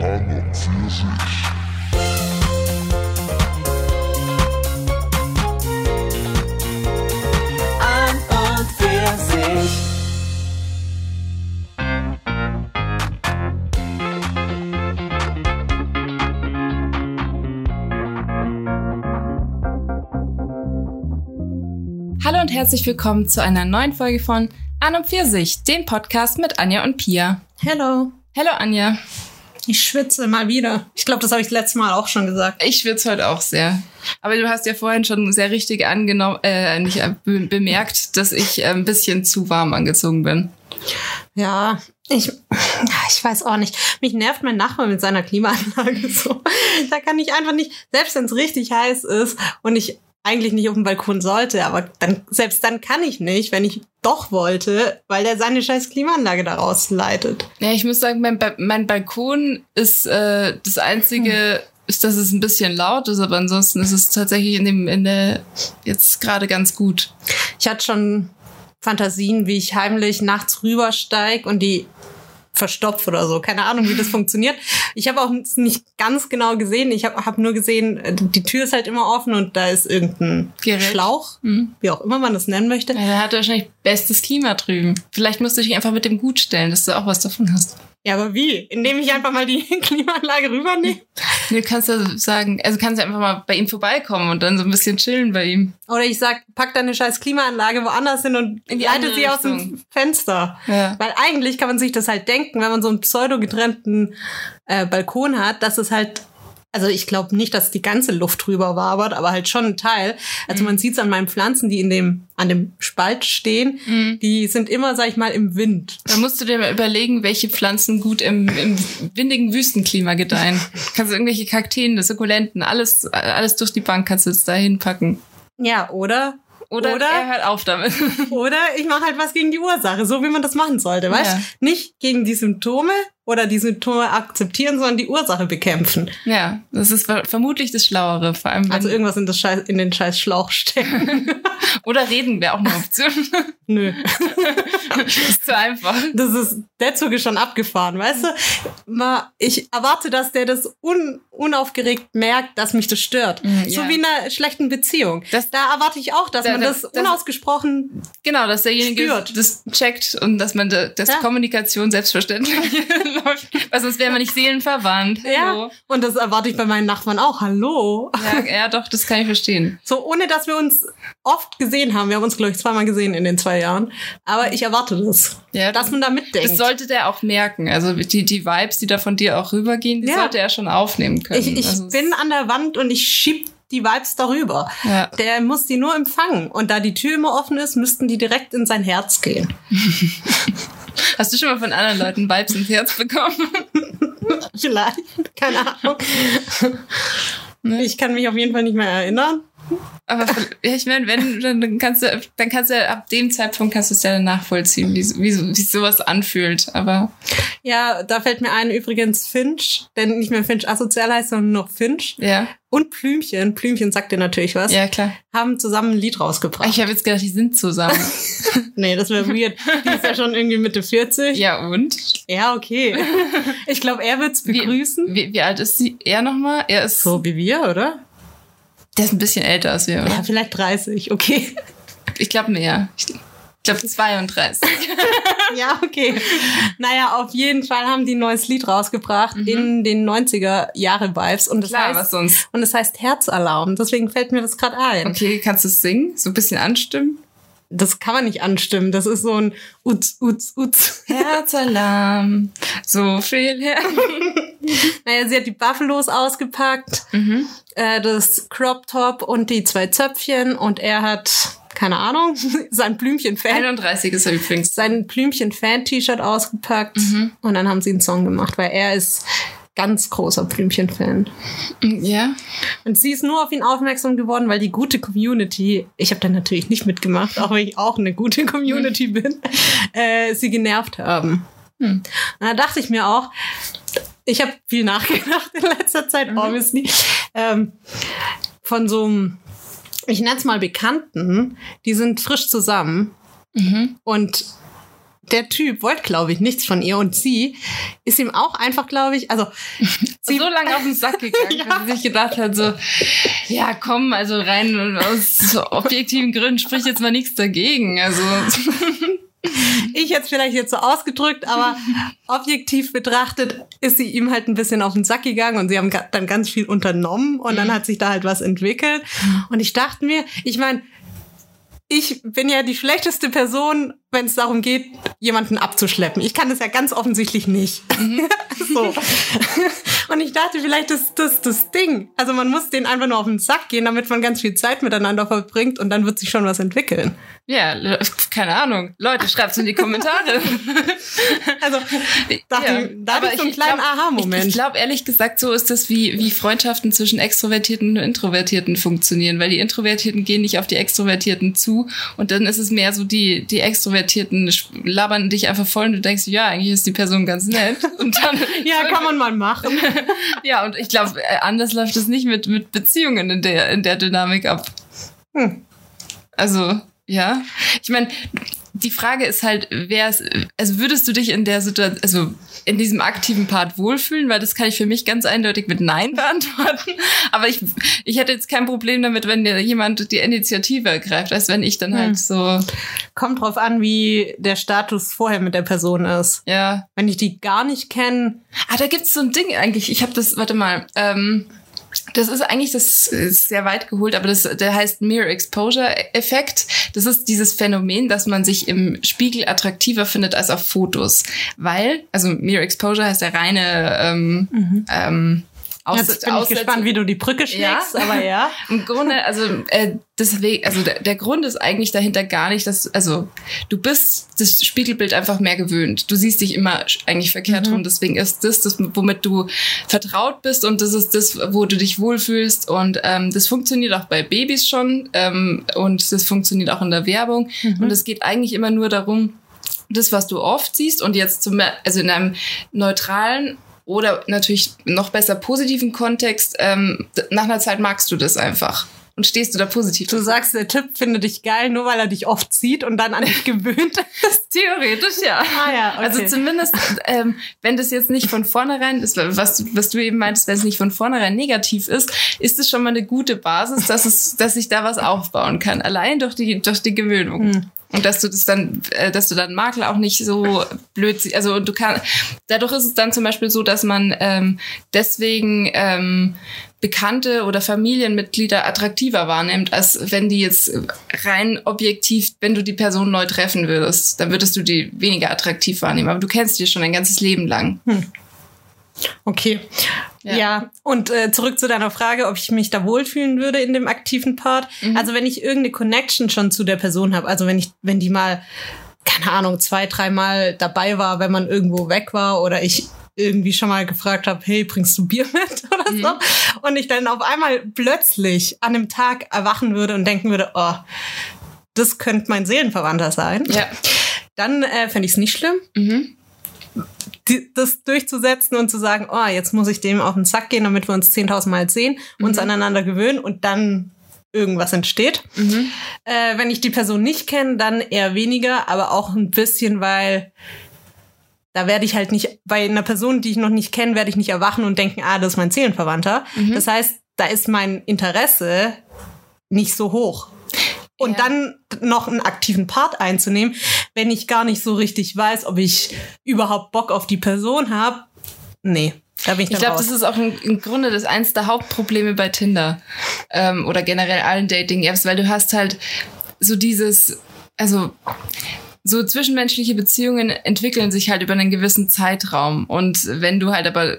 Aber für sich. an und für sich. Hallo und herzlich willkommen zu einer neuen Folge von An und Pfirsich, dem Podcast mit Anja und Pia. Hello. Hallo Anja. Ich schwitze mal wieder. Ich glaube, das habe ich letztes Mal auch schon gesagt. Ich schwitze heute auch sehr. Aber du hast ja vorhin schon sehr richtig angenommen, äh, nicht äh, be bemerkt, dass ich äh, ein bisschen zu warm angezogen bin. Ja, ich, ich weiß auch nicht. Mich nervt mein Nachbar mit seiner Klimaanlage so. Da kann ich einfach nicht, selbst wenn es richtig heiß ist und ich eigentlich nicht auf dem Balkon sollte, aber dann, selbst dann kann ich nicht, wenn ich doch wollte, weil der seine scheiß Klimaanlage daraus leitet. Ja, ich muss sagen, mein, ba mein Balkon ist äh, das einzige, ist, dass es ein bisschen laut ist, aber ansonsten ist es tatsächlich in dem in der jetzt gerade ganz gut. Ich hatte schon Fantasien, wie ich heimlich nachts rübersteig und die verstopft oder so. Keine Ahnung, wie das funktioniert. Ich habe auch nicht ganz genau gesehen. Ich habe hab nur gesehen, die Tür ist halt immer offen und da ist irgendein Gerät. Schlauch, Mhm. wie auch immer man das nennen möchte. Ja, der hat wahrscheinlich bestes Klima drüben. Vielleicht musst du dich einfach mit dem Gut stellen, dass du auch was davon hast. Ja, aber wie? Indem ich einfach mal die Klimaanlage rübernehme? Du kannst ja sagen, also kannst ja einfach mal bei ihm vorbeikommen und dann so ein bisschen chillen bei ihm. Oder ich sag, pack deine scheiß Klimaanlage woanders hin und In die leite sie aus dem. Fenster. Ja. Weil eigentlich kann man sich das halt denken, wenn man so einen pseudo getrennten äh, Balkon hat, dass es halt, also ich glaube nicht, dass die ganze Luft drüber wabert, aber halt schon ein Teil. Also man sieht es an meinen Pflanzen, die in dem, an dem Spalt stehen, die sind immer, sag ich mal, im Wind. Da musst du dir mal überlegen, welche Pflanzen gut im, im windigen Wüstenklima gedeihen. kannst du irgendwelche Kakteen, Sukkulenten, alles, alles durch die Bank kannst du jetzt da hinpacken. Ja, oder? Oder, Oder- er hört auf damit. Oder ich mache halt was gegen die Ursache, so wie man das machen sollte, weißt? Ja. Nicht gegen die Symptome oder die Symptome akzeptieren, sondern die Ursache bekämpfen. ja, das ist ver vermutlich das Schlauere. Vor allem, Also irgendwas in, das Scheiß, in den scheiß Schlauch stecken. oder reden wäre auch eine Option. Nö. das ist zu einfach. Das ist, der Zug ist schon abgefahren, weißt du? Mal, ich erwarte, dass der das un, unaufgeregt merkt, dass mich das stört. Mhm, so ja. wie in einer schlechten Beziehung. Das- da erwarte ich auch, dass Da- man da- das, das- unausgesprochen Genau, dass derjenige Spürt. das checkt und dass man da, dass Ja. Kommunikation selbstverständlich läuft. Weil sonst wäre man nicht seelenverwandt. Ja. Hallo. Und das erwarte ich bei meinen Nachbarn auch. Hallo. Ja, ja, doch, das kann ich verstehen. So, ohne dass wir uns oft gesehen haben. Wir haben uns, glaube ich, zweimal gesehen in den zwei Jahren. Aber ich erwarte das. Ja, Dass man da mitdenkt. Das sollte der auch merken. Also die, die Vibes, die da von dir auch rübergehen, die Ja. sollte er schon aufnehmen können. ich ich also, bin an der Wand und ich schieb die Vibes darüber. Ja. Der muss die nur empfangen. Und da die Tür immer offen ist, müssten die direkt in sein Herz gehen. Hast du schon mal von anderen Leuten Vibes ins Herz bekommen? Vielleicht. Keine Ahnung. Ne? Ich kann mich auf jeden Fall nicht mehr erinnern. Aber ich meine, wenn, dann kannst du, dann kannst du ab dem Zeitpunkt kannst du es ja dann nachvollziehen, wie, wie, wie sich sowas anfühlt. Aber Ja, da fällt mir ein übrigens Finch, denn nicht mehr Finch asozial heißt, sondern noch Finch. ja, Und Blümchen, Blümchen sagt dir natürlich was, ja klar. haben zusammen ein Lied rausgebracht. Ich habe jetzt gedacht, die sind zusammen. nee, das wäre weird. Die ist ja schon irgendwie Mitte 40. ja und? Ja, okay. Ich glaube, er wird's Wie, begrüßen. wie, wie alt ist sie? Er nochmal? Er ist, so wie wir, oder? Der ist ein bisschen älter als wir, oder? Ja, vielleicht 30, okay. Ich glaube mehr. Ich glaube 32. Ja, okay. Naja, auf jeden Fall haben die ein neues Lied rausgebracht in den 90er Jahre Vibes und das Mhm. Klar, was heißt sonst? und das heißt Herzalarm. Deswegen fällt mir das gerade ein. Okay, kannst du es singen? So ein bisschen anstimmen? Das kann man nicht anstimmen. Das ist so ein Utz, Utz, Utz. Herzalarm, so viel her. Naja, sie hat die Buffalos ausgepackt, Mhm. äh, das Crop Top und die zwei Zöpfchen und er hat, keine Ahnung, sein Blümchen-Fan. 31 ist er übrigens. sein Blümchen-Fan-T-Shirt ausgepackt Mhm. und dann haben sie einen Song gemacht, weil er ist ganz großer Blümchen-Fan. Ja. Und sie ist nur auf ihn aufmerksam geworden, weil die gute Community, ich habe da natürlich nicht mitgemacht, auch wenn ich auch eine gute Community bin, äh, sie genervt haben. Hm. Und da dachte ich mir auch, ich habe viel nachgedacht in letzter Zeit, obviously, ähm, von so einem, ich nenne es mal Bekannten, die sind frisch zusammen Mhm. und der Typ wollte, glaube ich, nichts von ihr und sie ist ihm auch einfach, glaube ich, also sie, so lange auf den Sack gegangen, Ja. weil sie sich gedacht hat, so, ja komm, also rein aus objektiven Gründen spricht jetzt mal nichts dagegen. Also ich jetzt vielleicht jetzt so ausgedrückt, aber objektiv betrachtet ist sie ihm halt ein bisschen auf den Sack gegangen und sie haben dann ganz viel unternommen und dann hat sich da halt was entwickelt. Und ich dachte mir, ich meine, ich bin ja die schlechteste Person, wenn es darum geht, jemanden abzuschleppen. Ich kann das ja ganz offensichtlich nicht. so. Und ich dachte, vielleicht ist das das Ding. Also man muss den einfach nur auf den Sack gehen, damit man ganz viel Zeit miteinander verbringt und dann wird sich schon was entwickeln. ja, keine Ahnung. Leute, schreibt's in die Kommentare. Also dachte Ja, da hatte ich so einen kleinen Aha-Moment. Ich, ich glaube ehrlich gesagt, so ist das wie, wie Freundschaften zwischen Extrovertierten und Introvertierten funktionieren, weil die Introvertierten gehen nicht auf die Extrovertierten zu und dann ist es mehr so, die, die Extrovertierten sch- labern dich einfach voll und du denkst, ja, eigentlich ist die Person ganz nett. Und dann, Ja, kann man mal machen. ja, und ich glaube, äh, anders läuft es nicht mit, mit Beziehungen in der, in der Dynamik ab. Hm. Also, ja. Ich meine, die Frage ist halt, wer es, also würdest du dich in der Situation, also in diesem aktiven Part wohlfühlen? Weil das kann ich für mich ganz eindeutig mit Nein beantworten. Aber ich, ich hätte jetzt kein Problem damit, wenn dir jemand die Initiative ergreift, als wenn ich dann Hm. halt so, Kommt drauf an, wie der Status vorher mit der Person ist. ja. Wenn ich die gar nicht kenne, Ah, da gibt's so ein Ding eigentlich. Ich habe das, warte mal, ähm, das ist eigentlich, das ist sehr weit geholt, aber das, der heißt Mirror Exposure Effekt. Das ist dieses Phänomen, dass man sich im Spiegel attraktiver findet als auf Fotos. Weil, also Mirror Exposure heißt der reine ähm, ähm, Aus, jetzt bin ich gespannt, wie du die Brücke schlägst, Ja. aber ja. Im Grunde, also äh, deswegen, also der, der Grund ist eigentlich dahinter gar nicht, dass, also du bist das Spiegelbild einfach mehr gewöhnt. Du siehst dich immer eigentlich verkehrt Mhm. rum. Deswegen ist das das, womit du vertraut bist und das ist das, wo du dich wohlfühlst. Und ähm, das funktioniert auch bei Babys schon ähm, und das funktioniert auch in der Werbung. Mhm. Und es geht eigentlich immer nur darum, das, was du oft siehst und jetzt zum, also in einem neutralen oder natürlich noch besser positiven Kontext, ähm, nach einer Zeit magst du das einfach und stehst du da positiv. Du sagst, der Typ findet dich geil, nur weil er dich oft sieht und dann an dich gewöhnt ist. Theoretisch ja. Ah ja, okay. Also zumindest, ähm, wenn das jetzt nicht von vornherein ist, was, du- was du eben meintest, wenn es nicht von vornherein negativ ist, ist es schon mal eine gute Basis, dass es, dass sich da was aufbauen kann. Allein durch die, durch die Gewöhnung. Hm. Und dass du das dann, äh, dass du dann Makel auch nicht so blöd siehst. Also du kannst, dadurch ist es dann zum Beispiel so, dass man ähm, deswegen ähm, Bekannte oder Familienmitglieder attraktiver wahrnimmt, als wenn die jetzt rein objektiv, wenn du die Person neu treffen würdest, dann würdest du die weniger attraktiv wahrnehmen. Aber du kennst die schon ein ganzes Leben lang. Okay. Ja. Ja, und äh, zurück zu deiner Frage, ob ich mich da wohlfühlen würde in dem aktiven Part. Also wenn ich irgendeine Connection schon zu der Person habe, also wenn ich, wenn die mal, keine Ahnung, zwei, dreimal dabei war, wenn man irgendwo weg war oder ich irgendwie schon mal gefragt habe, hey, bringst du Bier mit oder so? Und ich dann auf einmal plötzlich an einem Tag erwachen würde und denken würde, oh, das könnte mein Seelenverwandter sein. Ja. Dann äh, fände ich es nicht schlimm Mhm. die, das durchzusetzen und zu sagen, oh, jetzt muss ich dem auf den Sack gehen, damit wir uns 10.000 Mal sehen, uns aneinander gewöhnen und dann irgendwas entsteht. Mhm. Äh, wenn ich die Person nicht kenne, dann eher weniger, aber auch ein bisschen, weil da werde ich halt nicht, bei einer Person, die ich noch nicht kenne, werde ich nicht erwachen und denken, ah, das ist mein Seelenverwandter. Das heißt, da ist mein Interesse nicht so hoch. Und Ja. dann noch einen aktiven Part einzunehmen, wenn ich gar nicht so richtig weiß, ob ich überhaupt Bock auf die Person habe. Nee, da bin ich Ich glaube, das ist auch im, im Grunde das eins der Hauptprobleme bei Tinder ähm, oder generell allen Dating-Apps, weil du hast halt so dieses, also so zwischenmenschliche Beziehungen entwickeln sich halt über einen gewissen Zeitraum und wenn du halt aber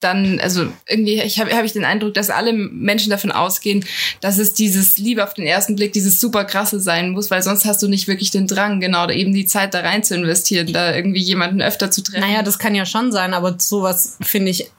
dann, also irgendwie habe hab ich den Eindruck, dass alle Menschen davon ausgehen, dass es dieses Liebe auf den ersten Blick, dieses super krasse sein muss, weil sonst hast du nicht wirklich den Drang, genau, eben die Zeit da rein zu investieren, da irgendwie jemanden öfter zu treffen. naja, das kann ja schon sein, aber sowas finde ich,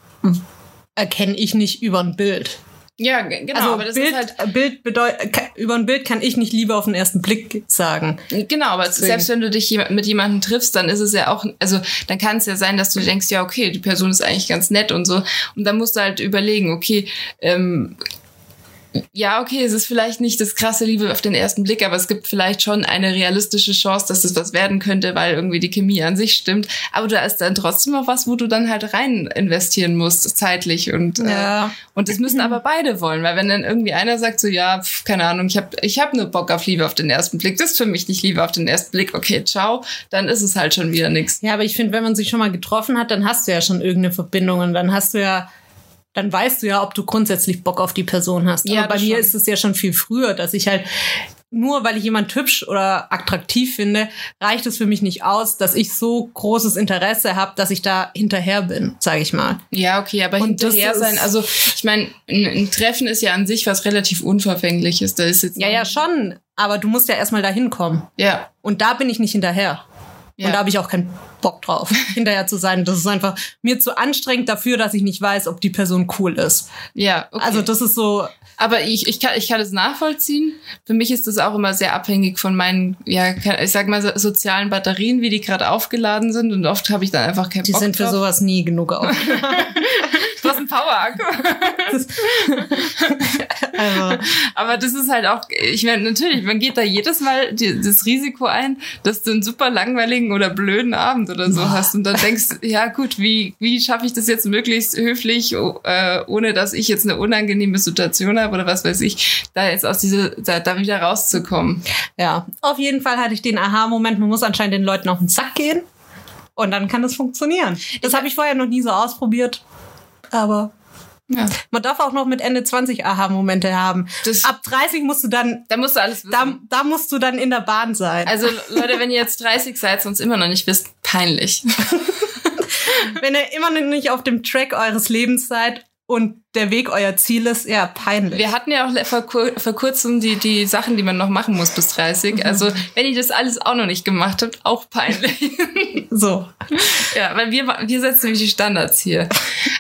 erkenne ich nicht über ein Bild. Ja, ge- genau, also aber das Bild, ist halt Bild bedeutet, über ein Bild kann ich nicht Liebe auf den ersten Blick sagen. Genau, aber Deswegen. selbst wenn du dich mit jemandem triffst, dann ist es ja auch, also dann kann es ja sein, dass du denkst, ja, okay, die Person ist eigentlich ganz nett und so. Und dann musst du halt überlegen, okay, ähm, ja, okay, es ist vielleicht nicht das krasse Liebe auf den ersten Blick, aber es gibt vielleicht schon eine realistische Chance, dass es was werden könnte, weil irgendwie die Chemie an sich stimmt. Aber da ist dann trotzdem noch was, wo du dann halt rein investieren musst, zeitlich und Ja. äh, und das müssen aber beide wollen, weil wenn dann irgendwie einer sagt so, ja, pf, keine Ahnung, ich habe ich hab nur Bock auf Liebe auf den ersten Blick, das ist für mich nicht Liebe auf den ersten Blick, okay, ciao, dann ist es halt schon wieder nix. Ja, aber ich finde, wenn man sich schon mal getroffen hat, dann hast du ja schon irgendeine Verbindung und dann hast du ja, dann weißt du ja, ob du grundsätzlich Bock auf die Person hast. Ja, aber bei mir schon. ist es ja schon viel früher, dass ich halt nur weil ich jemand hübsch oder attraktiv finde, reicht es für mich nicht aus, dass ich so großes Interesse habe, dass ich da hinterher bin, sage ich mal. Ja, okay, aber Und hinterher sein, also ich meine, ein, ein Treffen ist ja an sich was relativ Unverfängliches. Da ist jetzt Ja, ja, schon, aber du musst ja erstmal dahin kommen. ja, Und da bin ich nicht hinterher. Ja. Und da habe ich auch keinen Bock drauf, hinterher zu sein. Das ist einfach mir zu anstrengend dafür, dass ich nicht weiß, ob die Person cool ist. ja. Okay. Also das ist so, Aber ich, ich, kann, ich kann es nachvollziehen. Für mich ist das auch immer sehr abhängig von meinen, ja, ich sag mal, so, sozialen Batterien, wie die gerade aufgeladen sind. Und oft habe ich dann einfach keinen die Bock sind für drauf. sowas nie genug auf. Du hast einen Power-Akku. Also, Aber das ist halt auch, ich meine, natürlich, man geht da jedes Mal die, das Risiko ein, dass du einen super langweiligen oder blöden Abend oder so hast und dann denkst, ja gut, wie, wie schaffe ich das jetzt möglichst höflich, oh, äh, ohne dass ich jetzt eine unangenehme Situation habe oder was weiß ich, da jetzt aus diese, da, da wieder rauszukommen. ja, auf jeden Fall hatte ich den Aha-Moment, man muss anscheinend den Leuten auf den Sack gehen und dann kann das funktionieren. Das habe ich vorher noch nie so ausprobiert, aber Ja. man darf auch noch mit Ende 20 Aha-Momente haben. Das- Ab 30 musst du dann, Da musst du alles wissen. da, da musst du dann in der Bahn sein. also Leute, wenn ihr jetzt 30 seid und es immer noch nicht wisst, peinlich. Wenn ihr immer noch nicht auf dem Track eures Lebens seid und der Weg euer Ziel ist, ja, peinlich. Wir hatten ja auch vor, kur vor kurzem die, die Sachen, die man noch machen muss bis 30. Also wenn ihr das alles auch noch nicht gemacht habt, auch peinlich. so. Ja, weil wir, wir setzen nämlich die Standards hier.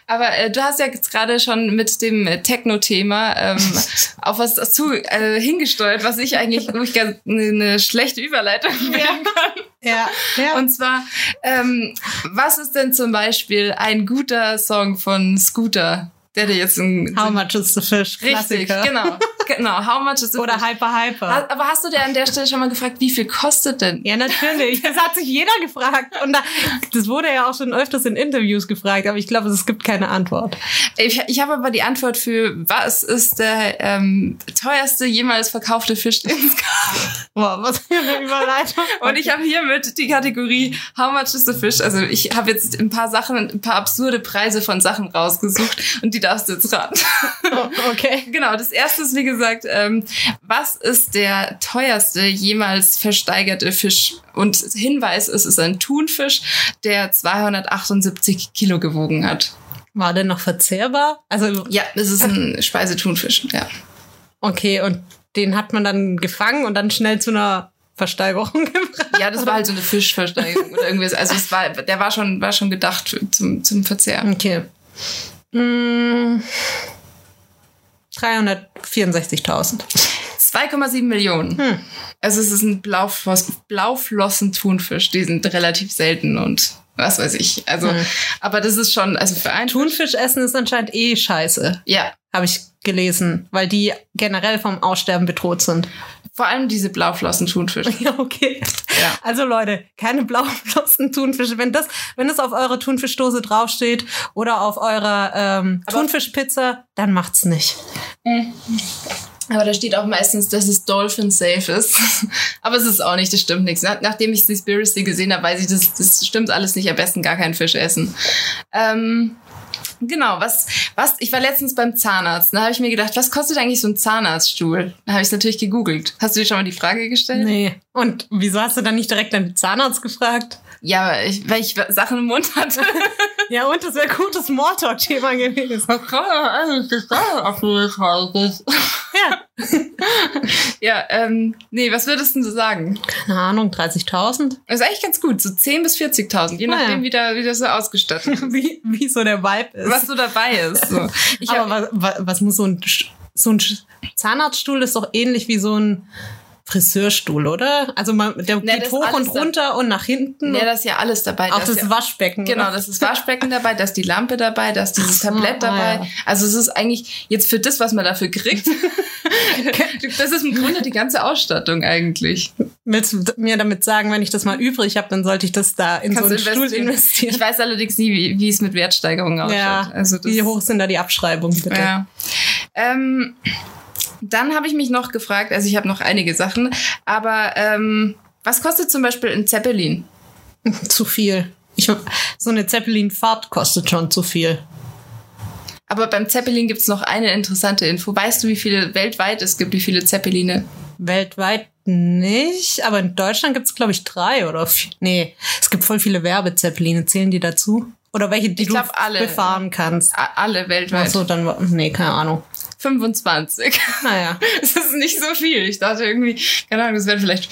Aber äh, du hast ja jetzt gerade schon mit dem Techno-Thema ähm, auf was dazu äh, hingesteuert, was ich eigentlich wo ich ganz eine, eine schlechte Überleitung wählen kann. Ja, ja. Und zwar, ähm, was ist denn zum Beispiel ein guter Song von Scooter, der dir jetzt ein How much is the fish? richtig, Klassiker. genau, genau, how much is the Oder? Hyper Hyper. Aber hast du dir an der Stelle schon mal gefragt, wie viel kostet denn? Ja, natürlich. Das hat sich jeder gefragt. Und da, das wurde ja auch schon öfters in Interviews gefragt, aber ich glaube, es gibt keine Antwort. Ich, ich habe aber die Antwort für, was ist der ähm, teuerste jemals verkaufte Fisch, den es gab? Boah, was für eine Überleitung. Und ich habe hiermit die Kategorie How much is the fish? Also ich habe jetzt ein paar Sachen, ein paar absurde Preise von Sachen rausgesucht und die darfst du jetzt raten. Oh, okay. Genau, das erste ist wie gesagt, ähm, was ist der teuerste jemals versteigerte Fisch? Und Hinweis ist, es ist ein Thunfisch, der 278 Kilo gewogen hat. War der noch verzehrbar? Also, Ja, es ist ein Speisetunfisch, ja. okay, und den hat man dann gefangen und dann schnell zu einer Versteigerung gebracht. Ja, das war halt so eine Fischversteigerung oder irgendwas. Also es war, der war schon, war schon gedacht zum, zum Verzehr. Okay. Mm, 364.000. 2,7 Millionen. Hm. Also es ist ein Blaufloss, Blauflossen-Thunfisch. Die sind relativ selten und was weiß ich. Also, Hm. aber das ist schon, also für ein Thunfisch essen ist anscheinend eh scheiße, Ja, habe ich gelesen, weil die generell vom Aussterben bedroht sind. Vor allem diese Blauflossen-Thunfische. Ja, okay. Ja. Also Leute, keine blauflossen Thunfische. Wenn das, wenn das auf eurer Thunfischdose draufsteht oder auf eurer ähm, Thunfischpizza, dann macht's nicht. Aber da steht auch meistens, dass es Dolphin safe ist. Aber es ist auch nicht, das stimmt nichts. Nach, nachdem ich Seaspiracy gesehen habe, weiß ich, das, das stimmt alles nicht. Am besten gar keinen Fisch essen. Ähm, genau, was, was, ich war letztens beim Zahnarzt. Da habe ich mir gedacht, was kostet eigentlich so ein Zahnarztstuhl? Da habe ich es natürlich gegoogelt. Hast du dir schon mal die Frage gestellt? Nee. Und wieso hast du dann nicht direkt deinen Zahnarzt gefragt? Ja, weil ich, weil ich Sachen im Mund hatte. Ja, und das wäre gutes Smalltalk-Thema gewesen. Ja. ja, ähm, nee, was würdest du sagen? Keine Ahnung, 30.000? Das ist eigentlich ganz gut, so 10.000 bis 40.000, je Ah, nachdem, ja. wie, da, wie das so ausgestattet ist. Wie, wie so der Vibe ist. was so dabei ist. So. Ich Aber hab, was, was, was muss so ein, so ein Zahnarztstuhl ist doch ähnlich wie so ein Friseurstuhl, oder? Also man, der Nee, geht das hoch und da- runter und nach hinten. Ja, da ist ja alles dabei. auch Da ist das ja, Waschbecken. Genau, oder? das ist Waschbecken dabei, da ist die Lampe dabei, da ist dieses Tablett ah, dabei. ja. Also es ist eigentlich jetzt für das, was man dafür kriegt. das ist im Grunde die ganze Ausstattung eigentlich. Willst du mir damit sagen, wenn ich das mal übrig habe, dann sollte ich das da in Kannst so einen Stuhl investieren. investieren? Ich weiß allerdings nie, wie, wie es mit Wertsteigerungen ausschaut. ja, also das, wie hoch sind da die Abschreibungen, bitte? Ja. Ähm, dann habe ich mich noch gefragt, also ich habe noch einige Sachen, aber ähm, was kostet zum Beispiel ein Zeppelin? Zu viel. Ich, so eine Zeppelin-Fahrt kostet schon zu viel. Aber beim Zeppelin gibt's noch eine interessante Info. Weißt du, wie viele weltweit es gibt, wie viele Zeppeline? Weltweit nicht, aber in Deutschland gibt's glaube ich, drei oder vier. Nee, es gibt voll viele Werbezeppeline. Zählen die dazu? Oder welche, die Ich du glaub, alle. befahren kannst? Alle weltweit. Ach so, dann, nee, keine Ahnung. 25. Naja. Das ist nicht so viel. Ich dachte irgendwie, keine Ahnung, es wären vielleicht,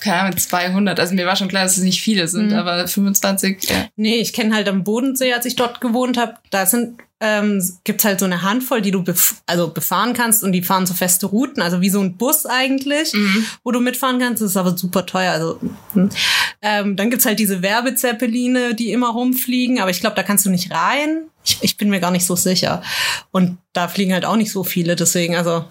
keine Ahnung, 200. Also mir war schon klar, dass es nicht viele sind, Mhm. aber 25, ja. Nee, ich kenne halt am Bodensee, als ich dort gewohnt habe, da sind ähm, gibt's halt so eine Handvoll, die du bef also befahren kannst und die fahren so feste Routen, also wie so ein Bus eigentlich, wo du mitfahren kannst. Das ist aber super teuer. Also hm. ähm, dann gibt's halt diese Werbezeppeline, die immer rumfliegen, aber ich glaube, da kannst du nicht rein. Ich, ich bin mir gar nicht so sicher. Und da fliegen halt auch nicht so viele, deswegen, also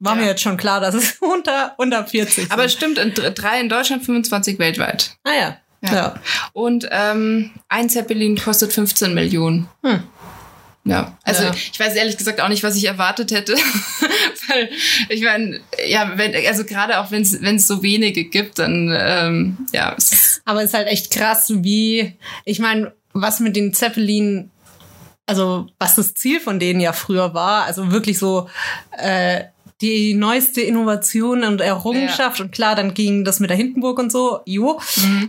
war Ja. mir jetzt schon klar, dass es unter, unter 40 Aber es sind. stimmt, in dr- drei in Deutschland, 25 weltweit. Ah ja. Ja. ja. Und ähm, ein Zeppelin kostet 15 Millionen. Hm. Ja, also Ja. ich weiß ehrlich gesagt auch nicht, was ich erwartet hätte. Weil ich meine, ja, wenn, also gerade auch wenn es wenn es so wenige gibt, dann ähm, ja, Aber es ist halt echt krass, wie, ich meine, was mit den Zeppelin, also was das Ziel von denen ja früher war, also wirklich so äh, die neueste Innovation und Errungenschaft und klar, dann ging das mit der Hindenburg und so, jo.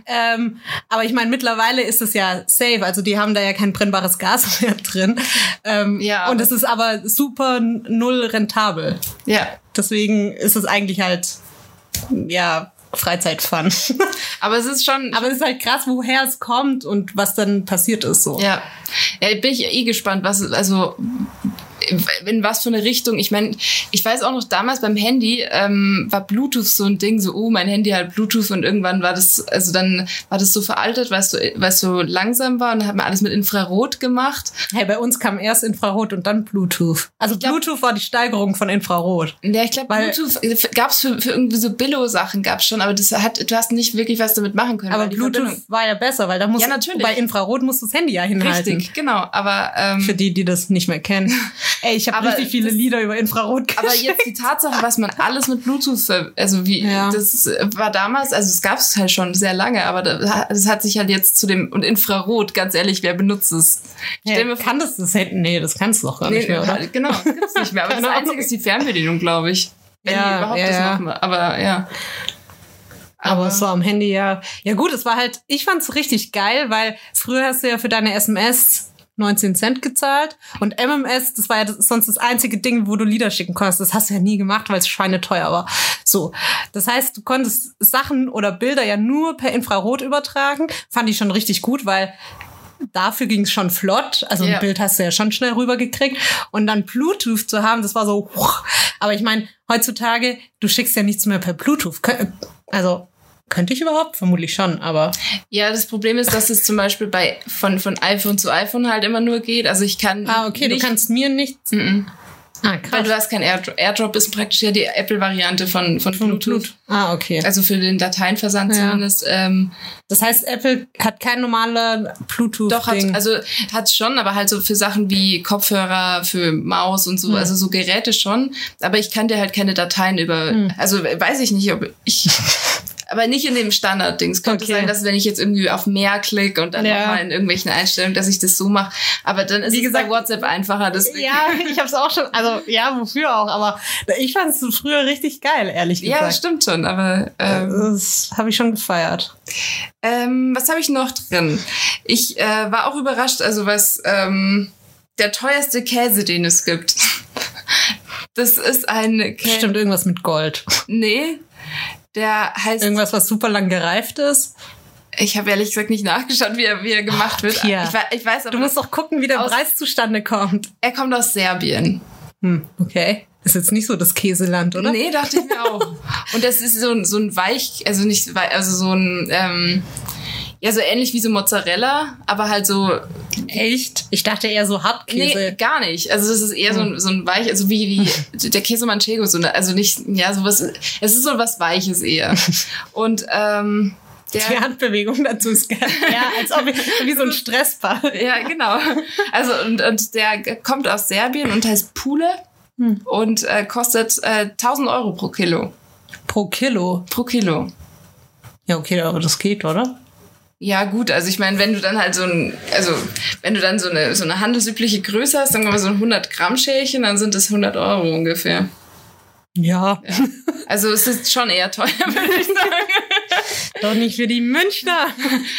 Ähm, aber ich meine, mittlerweile ist es ja safe, also die haben da ja kein brennbares Gas mehr drin. Ähm, Ja, und es ist aber super null rentabel. ja. Deswegen ist es eigentlich halt, ja, Freizeitfun. Aber es ist schon, Aber es ist halt krass, woher es kommt und was dann passiert ist so. Ja, ja bin ich eh gespannt, was also in was für eine Richtung. Ich meine, ich weiß auch noch damals beim Handy ähm, war Bluetooth so ein Ding, so oh mein Handy hat Bluetooth und irgendwann war das also dann war das so veraltet, weil es so, weil es so langsam war und dann hat man alles mit Infrarot gemacht. Hey, bei uns kam erst Infrarot und dann Bluetooth. Also glaub- Bluetooth war die Steigerung von Infrarot. Ja, ich glaube Bluetooth gab es für, für irgendwie so Billo-Sachen gab's schon, aber das hat du hast nicht wirklich was damit machen können. Aber Bluetooth Verbindung- war ja besser, weil da muss Ja, natürlich. bei Infrarot musst du das Handy ja hinhalten. richtig, genau. Aber ähm, Für die, die das nicht mehr kennen. Ey, ich habe Aber richtig viele das- Lieder über Infrarot Aber geschickt. jetzt die Tatsache, was man alles mit Bluetooth, also wie, Ja. das war damals, also es gab es halt schon sehr lange, aber da- das hat sich halt jetzt zu dem, und Infrarot, ganz ehrlich, wer benutzt es? Stell mir kann das das Handy? Nee, das kannst du doch gar nicht mehr, oder? Genau, das gibt's nicht mehr. Aber das Keine Einzige ist die Fernbedienung, glaube ich. Wenn Ja, die überhaupt ja, das ja. mal. Aber ja. Aber es war am Handy ja. Ja gut, es war halt, ich fand's richtig geil, weil früher hast du ja für deine SMS 19 Cent gezahlt und MMS, das war ja das, sonst das einzige Ding, wo du Lieder schicken konntest. Das hast du ja nie gemacht, weil es schweineteuer war. So. Das heißt, du konntest Sachen oder Bilder ja nur per Infrarot übertragen. Fand ich schon richtig gut, weil dafür ging es schon flott. Also Ja. ein Bild hast du ja schon schnell rübergekriegt. Und dann Bluetooth zu haben, das war so. Aber ich meine, heutzutage, du schickst ja nichts mehr per Bluetooth. Also könnte ich überhaupt? Vermutlich schon, aber Ja, das Problem ist, dass es zum Beispiel bei von, von iPhone zu iPhone halt immer nur geht. Also ich kann. ah okay, nicht, du kannst mir nichts. Mhm. Ah Weil krass. du hast kein AirDrop. AirDrop ist praktisch ja die Apple-Variante von, von Bluetooth. Ah okay. Also für den Dateienversand Ja. zumindest. Ähm, Das heißt, Apple hat kein normale Bluetooth. doch, hat, also hat's schon, aber halt so für Sachen wie Kopfhörer, für Maus und so, Hm. also so Geräte schon. Aber ich kann dir halt keine Dateien über, Hm. also weiß ich nicht, ob ich, aber nicht in dem Standard-Dings. Könnte Okay. sein, dass wenn ich jetzt irgendwie auf mehr klicke und dann Ja. nochmal in irgendwelchen Einstellungen, dass ich das so mache. Aber dann ist Wie es gesagt- bei WhatsApp einfacher. Deswegen. ja, ich habe es auch schon. Also ja, wofür auch? Aber ich fand es früher richtig geil, ehrlich Ja, das gesagt. stimmt schon, aber ähm, das habe ich schon gefeiert. Ähm, was habe ich noch drin? Ich äh, war auch überrascht, also was ähm, der teuerste Käse, den es gibt. Das ist ein Käse. Stimmt irgendwas mit Gold. Nee. Der heißt, Irgendwas, was super lang gereift ist. ich habe ehrlich gesagt nicht nachgeschaut, wie er, wie er gemacht wird. Pia. Ich, ich weiß aber, Du musst doch gucken, wie der Aus- Preis zustande kommt. er kommt aus Serbien. Hm, okay. Ist jetzt nicht so das Käseland, oder? Nee, dachte ich mir auch. Und das ist so, ein- so ein weich, also nicht, also so ein, ähm, ja, so ähnlich wie so Mozzarella, aber halt so, Echt? Ich dachte eher so Hartkäse. nee, gar nicht. Also das ist eher so ein, so ein weich, also wie, wie der Käse Manchego, so eine, also nicht, ja, sowas, es ist so was Weiches eher. Und, ähm, Die der, Handbewegung dazu ist geil. Ja, als ob wie so ein Stressball. ja, genau. Also, und, und der kommt aus Serbien und heißt Pule und äh, kostet äh, 1000 Euro pro Kilo. Pro Kilo. Pro Kilo. Ja, okay, aber das geht, oder? Ja, gut, also ich meine, wenn du dann halt so ein, also wenn du dann so eine, so eine handelsübliche Größe hast, sagen wir mal so ein 100 Gramm Schälchen, dann sind das 100 Euro ungefähr. Ja. Also es ist schon eher teuer, würde ich sagen. Doch nicht für die Münchner.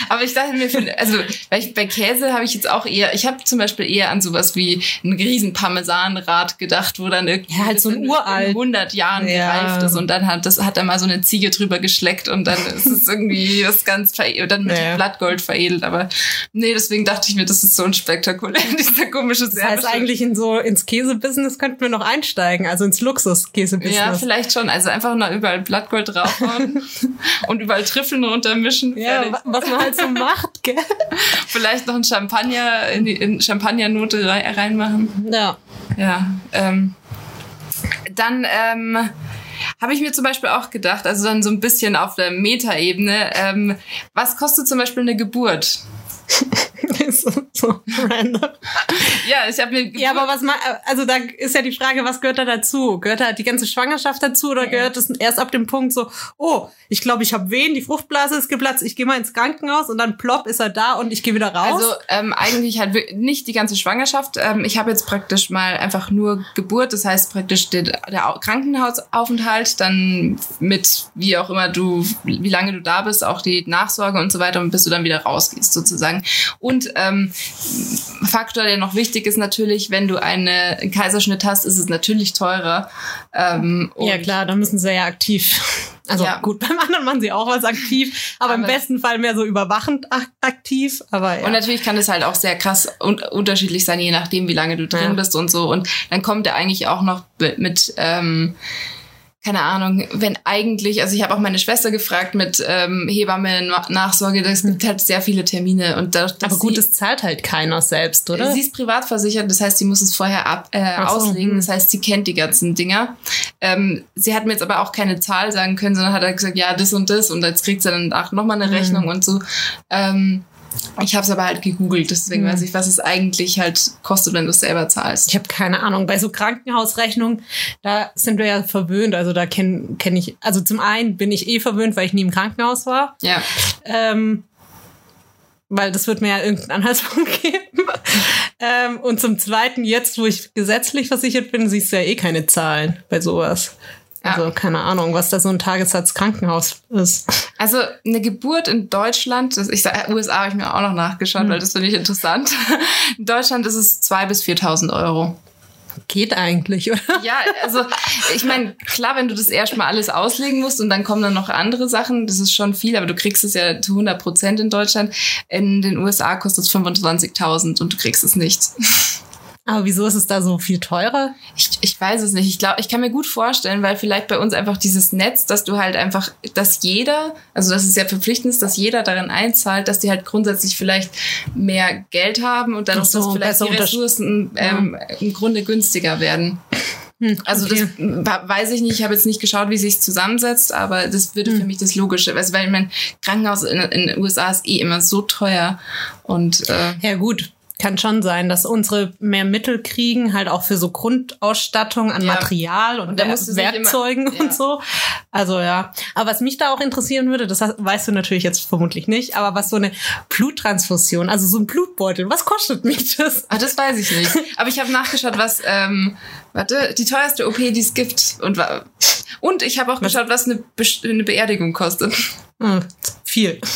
Aber ich dachte mir, also weil ich, bei Käse habe ich jetzt auch eher, ich habe zum Beispiel eher an sowas wie ein riesen Parmesanrad gedacht, wo dann irgendwie Ja, halt so ein in uralt. 100 Jahren Ja. gereift ist und dann hat das hat da mal so eine Ziege drüber geschleckt und dann ist es irgendwie was ganz dann mit Ja. Blattgold veredelt. Aber nee, deswegen dachte ich mir, das ist so ein spektakulär, dieser komische Das heißt, eigentlich in so ins Käsebusiness könnten wir noch einsteigen, also ins Luxus-Käsebusiness. Ja, vielleicht schon. Also einfach noch überall Blattgold draufhauen und überall Trüffeln runtermischen. Ja, Fertig. wa- was man halt so macht, gell? Vielleicht noch ein Champagner in die in Champagnernote rei- reinmachen. Ja. Ja. Ähm, dann ähm, habe ich mir zum Beispiel auch gedacht, also dann so ein bisschen auf der Metaebene, ähm, was kostet zum Beispiel eine Geburt? so, so random. Ja, ich habe mir Ja, aber was also da ist ja die Frage, was gehört da dazu? Gehört da die ganze Schwangerschaft dazu oder gehört es erst ab dem Punkt so, oh, ich glaube, ich habe Wehen, die Fruchtblase ist geplatzt, ich gehe mal ins Krankenhaus und dann plopp ist er da und ich gehe wieder raus? Also ähm, eigentlich halt nicht die ganze Schwangerschaft. Ähm, ich habe jetzt praktisch mal einfach nur Geburt, das heißt praktisch der, der Au- Krankenhausaufenthalt, dann mit wie auch immer du, wie lange du da bist, auch die Nachsorge und so weiter, und bis du dann wieder rausgehst sozusagen. Und ähm, Faktor, der noch wichtig ist natürlich, wenn du eine, einen Kaiserschnitt hast, ist es natürlich teurer. Ähm, ja und- klar, da müssen sie ja aktiv. Also Ja. gut, beim anderen machen sie auch was aktiv, aber, im Aber- besten Fall mehr so überwachend ak- aktiv. Aber ja. Und natürlich kann das halt auch sehr krass un unterschiedlich sein, je nachdem, wie lange du drin Ja. bist und so. Und dann kommt er eigentlich auch noch mit, mit ähm, keine Ahnung, wenn eigentlich, also ich habe auch meine Schwester gefragt mit ähm, Hebamme, Na- Nachsorge, es gibt halt sehr viele Termine und dass aber gut, das zahlt halt keiner selbst, oder? Sie ist privat versichert, das heißt, sie muss es vorher ab, äh, so, auslegen. hm. Das heißt, sie kennt die ganzen Dinger. Ähm, sie hat mir jetzt aber auch keine Zahl sagen können, sondern hat halt gesagt, ja, das und das und jetzt kriegt sie dann auch nochmal Hm. eine Rechnung und so. Ähm, ich habe es aber halt gegoogelt, deswegen Hm. weiß ich, was es eigentlich halt kostet, wenn du es selber zahlst. Ich habe keine Ahnung. Bei so Krankenhausrechnungen, da sind wir ja verwöhnt. Also da kenne kenn ich, also zum einen bin ich eh verwöhnt, weil ich nie im Krankenhaus war. Ja, Ähm, weil das wird mir ja irgendeinen Anhaltspunkt geben. ähm, und zum Zweiten, jetzt, wo ich gesetzlich versichert bin, siehst du ja eh keine Zahlen bei sowas. Ja. Also keine Ahnung, was da so ein Tagessatz Krankenhaus ist. also eine Geburt in Deutschland, das, ich sag, USA habe ich mir auch noch nachgeschaut, Hm. weil das finde ich interessant. In Deutschland ist es 2.000 bis 4.000 Euro. Geht eigentlich, oder? Ja, also ich meine, klar, wenn du das erstmal alles auslegen musst und dann kommen dann noch andere Sachen, das ist schon viel, aber du kriegst es ja zu 100 Prozent in Deutschland. In den USA kostet es 25.000 und du kriegst es nicht. Aber wieso ist es da so viel teurer? Ich, ich weiß es nicht. Ich glaube, ich kann mir gut vorstellen, weil vielleicht bei uns einfach dieses Netz, dass du halt einfach, dass jeder, also dass es ja verpflichtend ist, dass jeder darin einzahlt, dass die halt grundsätzlich vielleicht mehr Geld haben und dann so, dass vielleicht die Ressourcen ähm, im Grunde günstiger werden. Hm, Also okay. das weiß ich nicht, ich habe jetzt nicht geschaut, wie sich zusammensetzt, aber das würde Hm. für mich das Logische, also, weil mein Krankenhaus in, in den USA ist eh immer so teuer und äh, Ja, gut. Kann schon sein, dass unsere mehr Mittel kriegen, halt auch für so Grundausstattung an Ja. Material und, Und Wer- Werkzeugen immer- ja. und so. Also ja. Aber was mich da auch interessieren würde, das weißt du natürlich jetzt vermutlich nicht, aber was so eine Bluttransfusion, also so ein Blutbeutel, was kostet mich das? ah, das weiß ich nicht. Aber ich habe nachgeschaut, was ähm, warte, die teuerste OP, die es gibt und und ich habe auch geschaut, was eine, Be eine Beerdigung kostet. Hm, viel.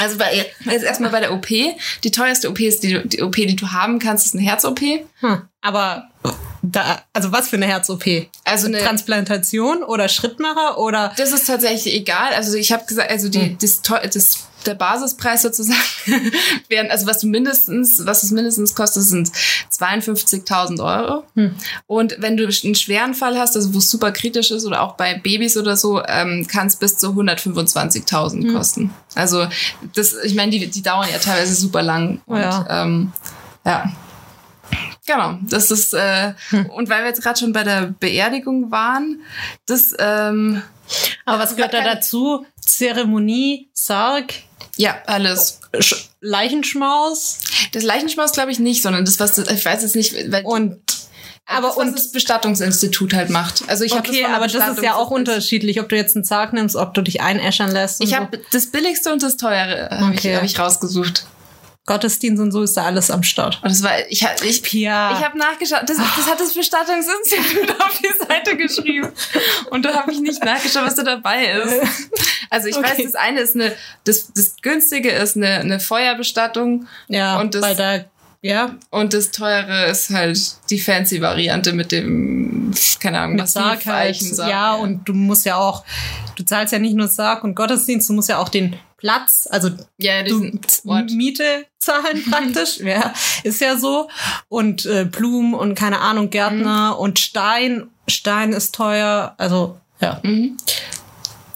Also bei jetzt erstmal bei der OP, die teuerste OP ist die, die OP, die du haben kannst, ist eine Herz-OP. Hm. Aber da, also was für eine Herz-OP? Also eine Transplantation oder Schrittmacher oder Das ist tatsächlich egal. Also ich habe gesagt, also die, das, teu- das der Basispreis sozusagen, wären, also was du mindestens, was es mindestens kostet, sind 52.000 Euro. Hm. Und wenn du einen schweren Fall hast, also wo es super kritisch ist oder auch bei Babys oder so, ähm, kann es bis zu 125.000 Hm. kosten. Also das, ich meine, die, die dauern ja teilweise super lang. Und, Ja. Ähm, ja. Genau, das ist, äh, Hm. und weil wir jetzt gerade schon bei der Beerdigung waren, das, ähm, Aber was gehört da dazu? Zeremonie, Sarg, ja, alles. Sch Leichenschmaus Das Leichenschmaus glaube ich nicht, sondern das, was, ich weiß jetzt nicht, und aber das, was und das Bestattungsinstitut halt macht. Also ich okay, das aber das ist ja auch unterschiedlich, ob du jetzt einen Sarg nimmst, ob du dich einäschern lässt. Ich so. habe das billigste und das teure habe Okay. ich, hab ich rausgesucht. Gottesdienst und so ist da alles am Start. Und das war, ich habe ich, Pia. ich habe nachgeschaut, das, das hat das Bestattungsinstitut auf die Seite geschrieben. Und da habe ich nicht nachgeschaut, was da dabei ist. Also ich weiß, Okay. das eine ist eine, das, das günstige ist eine, eine Feuerbestattung ja, und das- weil da ja, und das teure ist halt die fancy Variante mit dem, keine Ahnung, mit Sarg halt. Massiveeichensarg, Ja, und du musst ja auch, du zahlst ja nicht nur Sarg und Gottesdienst, du musst ja auch den Platz, also ja, diesen Ort. Miete zahlen praktisch. ja, ist ja so. Und äh, Blumen und keine Ahnung, Gärtner und Stein. Stein ist teuer. Also, ja, Mhm.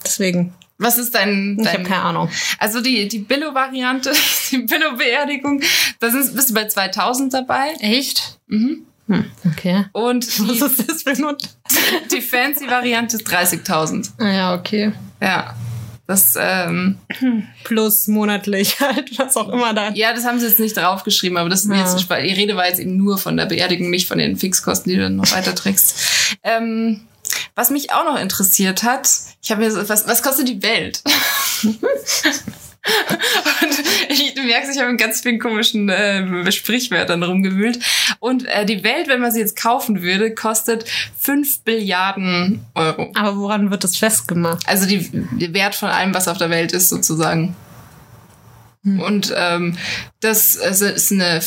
deswegen. Was ist dein, Ich dein habe keine Ahnung. Also die, die Billo-Variante, die Billo-Beerdigung, da sind, bist du bei 2000 dabei. Echt? Mhm. Hm, okay. Und Was die, ist das für ein die Fancy-Variante ist 30.000. Ah, Ja, okay. Ja. Das, ähm, Plus monatlich halt, was auch immer da. ja, das haben sie jetzt nicht draufgeschrieben, aber das ist Ja. jetzt, die Rede war jetzt eben nur von der Beerdigung, nicht von den Fixkosten, die du dann noch weiterträgst. Ähm, was mich auch noch interessiert hat, ich habe mir so, was, was kostet die Welt? Und merkst, ich habe in ganz vielen komischen äh, Sprichwörtern rumgewühlt. Und äh, die Welt, wenn man sie jetzt kaufen würde, kostet 5 Billiarden Euro. Aber woran wird das festgemacht? Also die, der Wert von allem, was auf der Welt ist, sozusagen. Und ähm, das also ist eine,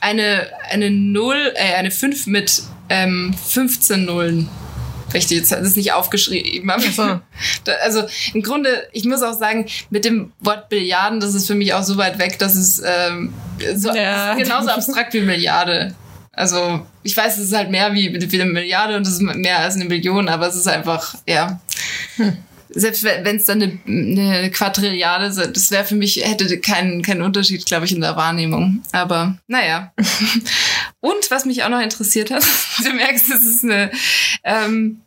eine, eine Null, äh, eine 5 mit ähm, 15 Nullen. Richtig, jetzt hat es nicht aufgeschrieben. Aber so. also im Grunde, ich muss auch sagen, mit dem Wort Billiarden, das ist für mich auch so weit weg, dass es ähm, so, Ja. genauso abstrakt wie Milliarde. Also ich weiß, es ist halt mehr wie, wie eine Milliarde und es ist mehr als eine Million, aber es ist einfach, ja. Selbst wenn es dann eine, eine Quadrilliarde ist, das wäre für mich, hätte keinen keinen Unterschied, glaube ich, in der Wahrnehmung. Aber naja. Und was mich auch noch interessiert hat, du merkst, es ist eine, ähm,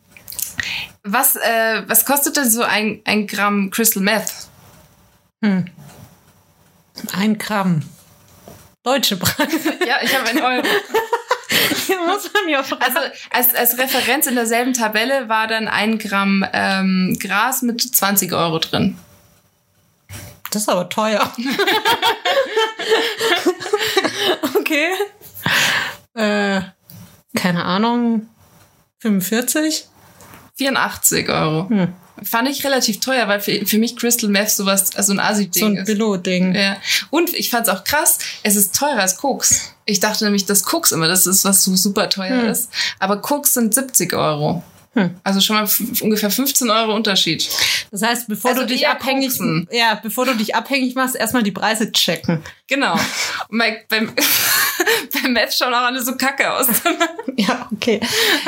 was, äh, was kostet denn so ein, ein Gramm Crystal Meth? Hm. Ein Gramm. Deutsche Preise. Ja, ich habe einen Euro. Hier muss man ja fragen. Also als, als Referenz in derselben Tabelle war dann ein Gramm ähm, Gras mit 20 Euro drin. Das ist aber teuer. okay. Äh, keine Ahnung. 45? 84 Euro. Hm. Fand ich relativ teuer, weil für, für mich Crystal Meth sowas, also ein Asi-Ding So ein. Billo-Ding. Ja. Und ich fand's auch krass, es ist teurer als Koks. Ich dachte nämlich, dass Koks immer das ist, was so super teuer Hm. ist. Aber Koks sind 70 Euro. Hm. Also schon mal ungefähr 15 Euro Unterschied. Das heißt, bevor Also du dich abhängig, ja, bevor du dich abhängig machst, erstmal die Preise checken. Genau. Und bei, beim, beim Meth schauen auch alle so kacke aus. Ja, okay.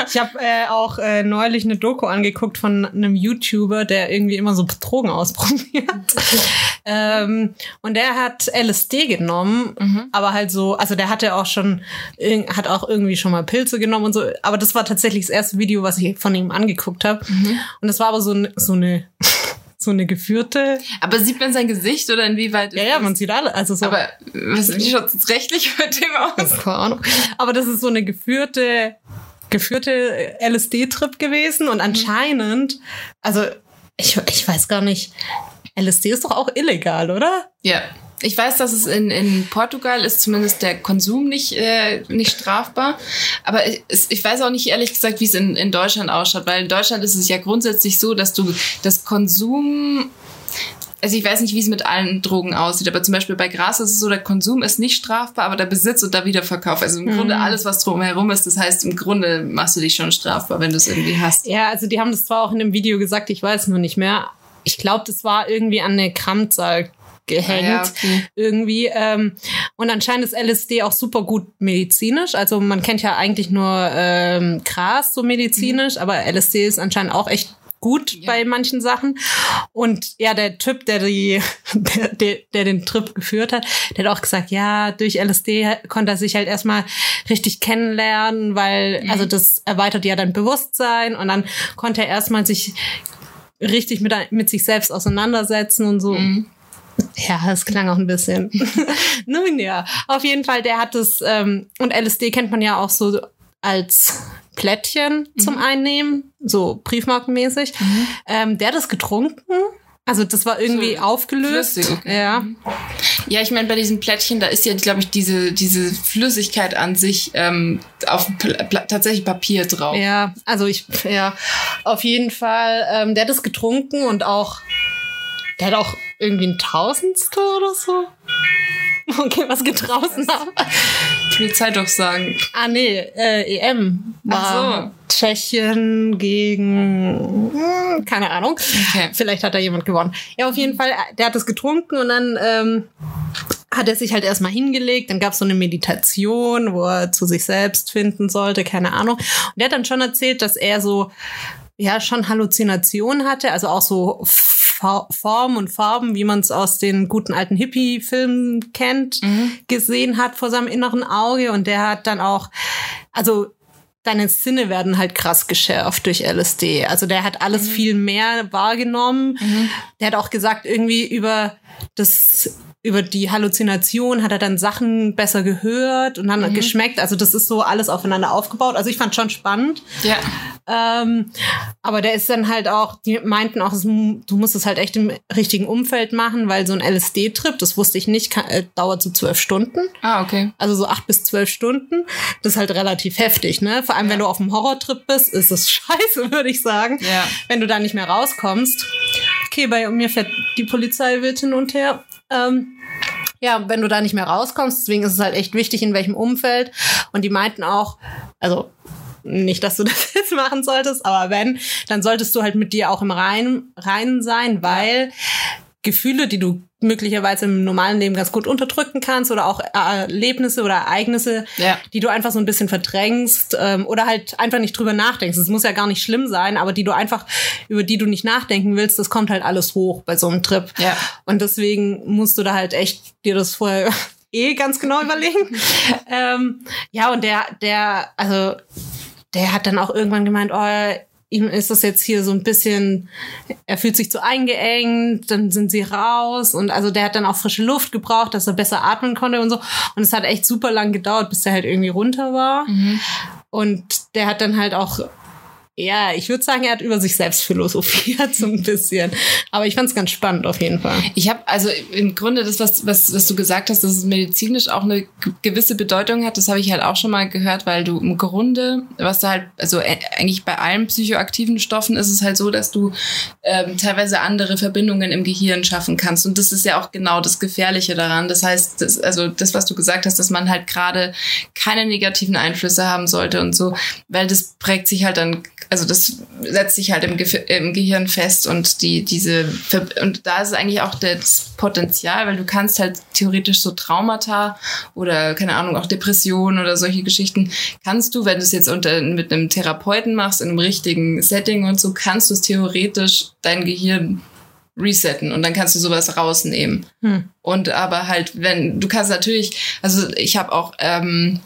Ich habe äh, auch äh, neulich eine Doku angeguckt von einem YouTuber, der irgendwie immer so Drogen ausprobiert. ähm, und der hat LSD genommen, aber halt so, also der hatte auch schon, hat auch irgendwie schon mal Pilze genommen und so. Aber das war tatsächlich das erste Video, was ich von ihm angeguckt habe. Und das war aber so, so eine so eine geführte. Aber sieht man sein Gesicht oder inwieweit? Ja, ja, man sieht alle. Also so. Aber was, wie schaut es rechtlich mit dem aus? Keine Ahnung. Aber das ist so eine geführte, geführte LSD-Trip gewesen und anscheinend, also ich, ich weiß gar nicht, LSD ist doch auch illegal, oder? Ja. Ich weiß, dass es in, in Portugal ist zumindest der Konsum nicht, äh, nicht strafbar. Aber ich, ich weiß auch nicht ehrlich gesagt, wie es in, in Deutschland ausschaut, weil in Deutschland ist es ja grundsätzlich so, dass du das Konsum also ich weiß nicht, wie es mit allen Drogen aussieht, aber zum Beispiel bei Gras ist es so, der Konsum ist nicht strafbar, aber der Besitz und der Wiederverkauf, also im Grunde alles, was drumherum ist, das heißt, im Grunde machst du dich schon strafbar, wenn du es irgendwie hast. Ja, also die haben das zwar auch in dem Video gesagt, ich weiß nur nicht mehr. Ich glaube, das war irgendwie an eine Grammzahl abgehängt. Ah, ja, okay. Irgendwie. Ähm, und anscheinend ist LSD auch super gut medizinisch. Also man kennt ja eigentlich nur ähm, Gras so medizinisch, aber LSD ist anscheinend auch echt gut Ja. bei manchen Sachen. Und ja, der Typ, der die, der, der, der den Trip geführt hat, der hat auch gesagt, ja, durch LSD konnte er sich halt erstmal richtig kennenlernen, weil, also das erweitert ja dein Bewusstsein und dann konnte er erstmal sich richtig mit, mit sich selbst auseinandersetzen und so. Mhm. Ja, das klang auch ein bisschen. Nun ja, auf jeden Fall, der hat es, ähm, und LSD kennt man ja auch so als Plättchen zum Einnehmen, so briefmarkenmäßig. Ähm, der hat das getrunken. Also das war irgendwie So aufgelöst. flüssig, okay. Ja. Ja, ich meine, bei diesen Plättchen, da ist ja, glaube ich, diese, diese Flüssigkeit an sich ähm, auf tatsächlich Papier drauf. Ja, also ich, ja, auf jeden Fall, ähm, der hat es getrunken und auch, der hat auch irgendwie ein Tausendstel oder so. Okay, was geht draußen ab? Polizei doch sagen. Ah, nee, äh, EM war Tschechien gegen, hm, keine Ahnung. Okay. Vielleicht hat da jemand gewonnen. Ja, auf jeden Fall, der hat es getrunken und dann ähm, hat er sich halt erstmal hingelegt. Dann gab es so eine Meditation, wo er zu sich selbst finden sollte, keine Ahnung. Und der hat dann schon erzählt, dass er so ja schon Halluzinationen hatte, also auch so Fa- Formen und Farben, wie man es aus den guten alten Hippie-Filmen kennt, gesehen hat vor seinem inneren Auge. Und der hat dann auch, also deine Sinne werden halt krass geschärft durch LSD. Also der hat alles viel mehr wahrgenommen. Der hat auch gesagt, irgendwie über das über die Halluzination hat er dann Sachen besser gehört und dann geschmeckt. Also das ist so alles aufeinander aufgebaut. Also ich fand schon spannend. Ja. Ähm, aber der ist dann halt auch, die meinten auch, du musst es halt echt im richtigen Umfeld machen, weil so ein LSD-Trip, das wusste ich nicht, kann, äh, dauert so zwölf Stunden. Ah, okay. Also so acht bis zwölf Stunden. Das ist halt relativ heftig, ne? Vor allem, wenn du auf einem Horrortrip bist, ist das scheiße, würde ich sagen. Ja. Wenn du da nicht mehr rauskommst. Okay, bei mir fährt die Polizei wild hin und her. Ähm, ja, wenn du da nicht mehr rauskommst, deswegen ist es halt echt wichtig, in welchem Umfeld. Und die meinten auch, also nicht, dass du das jetzt machen solltest, aber wenn, dann solltest du halt mit dir auch im Reinen, Reinen sein, weil Gefühle, die du möglicherweise im normalen Leben ganz gut unterdrücken kannst oder auch Erlebnisse oder Ereignisse, Ja. die du einfach so ein bisschen verdrängst ähm, oder halt einfach nicht drüber nachdenkst. Es muss ja gar nicht schlimm sein, aber die du einfach, über die du nicht nachdenken willst, das kommt halt alles hoch bei so einem Trip. Ja. Und deswegen musst du da halt echt dir das vorher eh ganz genau überlegen. ähm, ja, und der, der, also der hat dann auch irgendwann gemeint, oh, ihm ist das jetzt hier so ein bisschen, er fühlt sich zu eingeengt, dann sind sie raus und also der hat dann auch frische Luft gebraucht, dass er besser atmen konnte und so. Und es hat echt super lang gedauert, bis der halt irgendwie runter war. Und der hat dann halt auch, ja, ich würde sagen, er hat über sich selbst philosophiert so ein bisschen. Aber ich fand es ganz spannend auf jeden Fall. Ich habe also im Grunde das, was, was, was du gesagt hast, dass es medizinisch auch eine gewisse Bedeutung hat, das habe ich halt auch schon mal gehört, weil du im Grunde, was da halt, also eigentlich bei allen psychoaktiven Stoffen ist es halt so, dass du ähm, teilweise andere Verbindungen im Gehirn schaffen kannst. Und das ist ja auch genau das Gefährliche daran. Das heißt, das, also das, was du gesagt hast, dass man halt gerade keine negativen Einflüsse haben sollte und so, weil das prägt sich halt dann, also das setzt sich halt im, Gef- im Gehirn fest und die, diese, Ver- und da ist eigentlich auch das Potenzial, weil du kannst halt theoretisch so Traumata oder, keine Ahnung, auch Depressionen oder solche Geschichten, kannst du, wenn du es jetzt unter, mit einem Therapeuten machst, in einem richtigen Setting und so, kannst du es theoretisch dein Gehirn resetten und dann kannst du sowas rausnehmen. Hm. Und aber halt, wenn, du kannst natürlich, also ich habe auch ähm,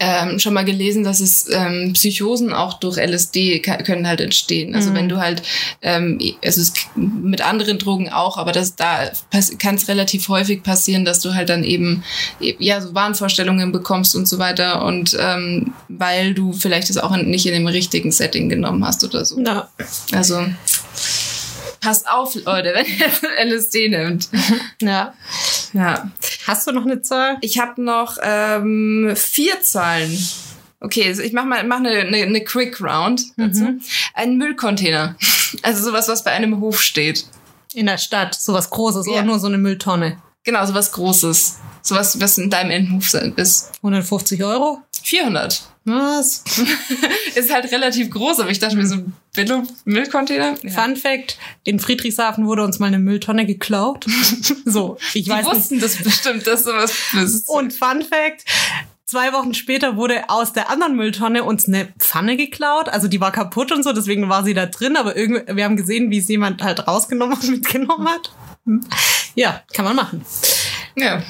ähm, schon mal gelesen, dass es ähm, Psychosen auch durch LSD können halt entstehen. Also Mhm. wenn du halt, ähm, also es mit anderen Drogen auch, aber das da kann es relativ häufig passieren, dass du halt dann eben ja so Wahnvorstellungen bekommst und so weiter und ähm, weil du vielleicht das auch in, nicht in dem richtigen Setting genommen hast oder so. Ja. Also passt auf, Leute, wenn ihr LSD nimmt. ja. Ja. Hast du noch eine Zahl? Ich habe noch ähm, vier Zahlen. Okay, also ich mach mal mach eine, eine, eine Quick Round dazu. Ein Müllcontainer. Also sowas, was bei einem Hof steht. In der Stadt, sowas Großes Ja. oder nur so eine Mülltonne. Genau, sowas Großes. Sowas, was in deinem Innenhof ist. 150 Euro? 400. Was? Ist halt relativ groß, aber ich dachte mir so, Billo-Müllcontainer. Ja. Fun Fact, in Friedrichshafen wurde uns mal eine Mülltonne geklaut. so, ich Die weiß nicht. wussten das bestimmt, dass sowas ist. Und Fun Fact, zwei Wochen später wurde aus der anderen Mülltonne uns eine Pfanne geklaut. Also die war kaputt und so, deswegen war sie da drin, aber irgendwie, wir haben gesehen, wie es jemand halt rausgenommen und mitgenommen hat. Ja, kann man machen. Ja.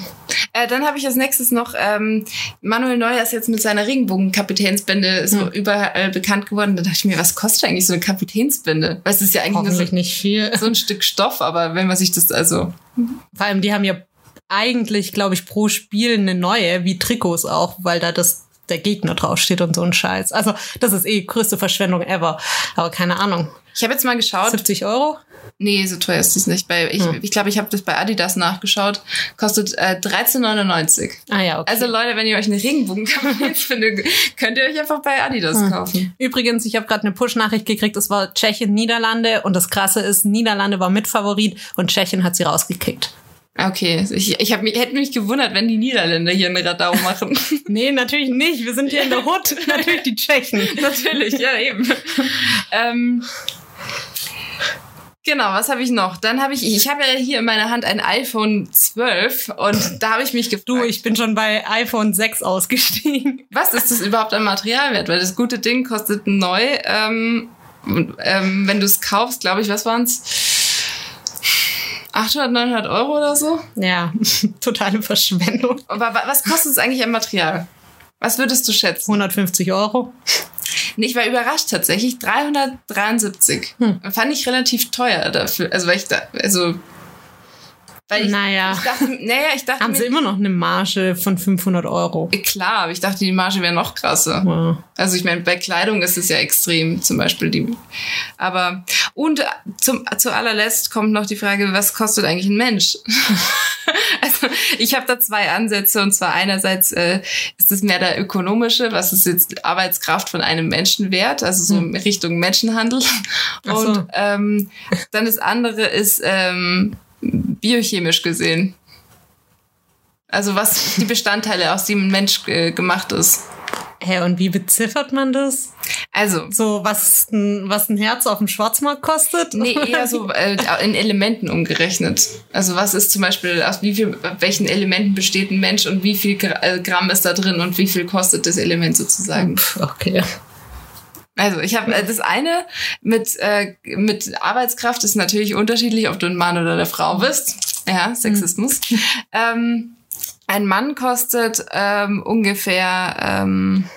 Äh, dann habe ich als nächstes noch, ähm, Manuel Neuer ist jetzt mit seiner Regenbogen-Kapitänsbinde so Hm. überall bekannt geworden. Da dachte ich mir, was kostet eigentlich so eine Kapitänsbinde? Weil es ist ja eigentlich nur so, nicht viel. so ein Stück Stoff, aber wenn man sich das also Vor allem, die haben ja eigentlich, glaube ich, pro Spiel eine neue, wie Trikots auch, weil da das der Gegner draufsteht und so ein Scheiß. Also, das ist eh größte Verschwendung ever. Aber keine Ahnung. Ich habe jetzt mal geschaut. 70 Euro? Nee, so teuer ist es nicht. Bei, ich Hm. ich, glaube, ich habe das bei Adidas nachgeschaut. Kostet äh, 13,99. Ah ja, okay. Also Leute, wenn ihr euch eine Regenbogenkampagne findet, könnt ihr euch einfach bei Adidas Hm. kaufen. Übrigens, ich habe gerade eine Push-Nachricht gekriegt, es war Tschechien, Niederlande und das Krasse ist, Niederlande war Mitfavorit und Tschechien hat sie rausgekickt. Okay, ich, ich hab mich, hätte mich gewundert, wenn die Niederländer hier eine Radau machen. Nee, natürlich nicht. Wir sind hier in der Hut. natürlich die Tschechen. Natürlich, ja eben. ähm, genau, was habe ich noch? Dann habe ich, ich habe ja hier in meiner Hand ein iPhone 12 und da habe ich mich gefragt, Du, ich bin schon bei iPhone 6 ausgestiegen. was ist das überhaupt an Materialwert? Weil das gute Ding kostet neu, ähm, ähm, wenn du es kaufst, glaube ich, was waren's? 800, 900 Euro oder so? Ja, totale Verschwendung. Aber wa- was kostet es eigentlich an Material? Was würdest du schätzen? 150 Euro. Nee, ich war überrascht tatsächlich. 373. Hm. Fand ich relativ teuer dafür. Also, weil ich da, also, weil ich, Naja. ich dachte, naja, ich dachte Haben mir, sie immer noch eine Marge von 500 Euro. klar, aber ich dachte, die Marge wäre noch krasser. Ja. Also ich meine, bei Kleidung ist es ja extrem, zum Beispiel die. Aber und zum zu allerletzt kommt noch die Frage, was kostet eigentlich ein Mensch? also ich habe da zwei Ansätze und zwar einerseits äh, ist es mehr der ökonomische, was ist jetzt Arbeitskraft von einem Menschen wert, also so in Richtung Menschenhandel. So. Und ähm, dann das andere ist ähm, biochemisch gesehen. Also was die Bestandteile, aus denen ein Mensch äh, gemacht ist. Hä, und wie beziffert man das? Also So, was ein, was ein Herz auf dem Schwarzmarkt kostet? Nee, eher so äh, in Elementen umgerechnet. Also was ist zum Beispiel, aus wie viel, welchen Elementen besteht ein Mensch und wie viel äh, Gramm ist da drin und wie viel kostet das Element sozusagen. Okay. Also ich habe das eine mit, äh, mit Arbeitskraft ist natürlich unterschiedlich, ob du ein Mann oder eine Frau bist. Ja, Sexismus. Ähm, ein Mann kostet ähm, ungefähr ähm,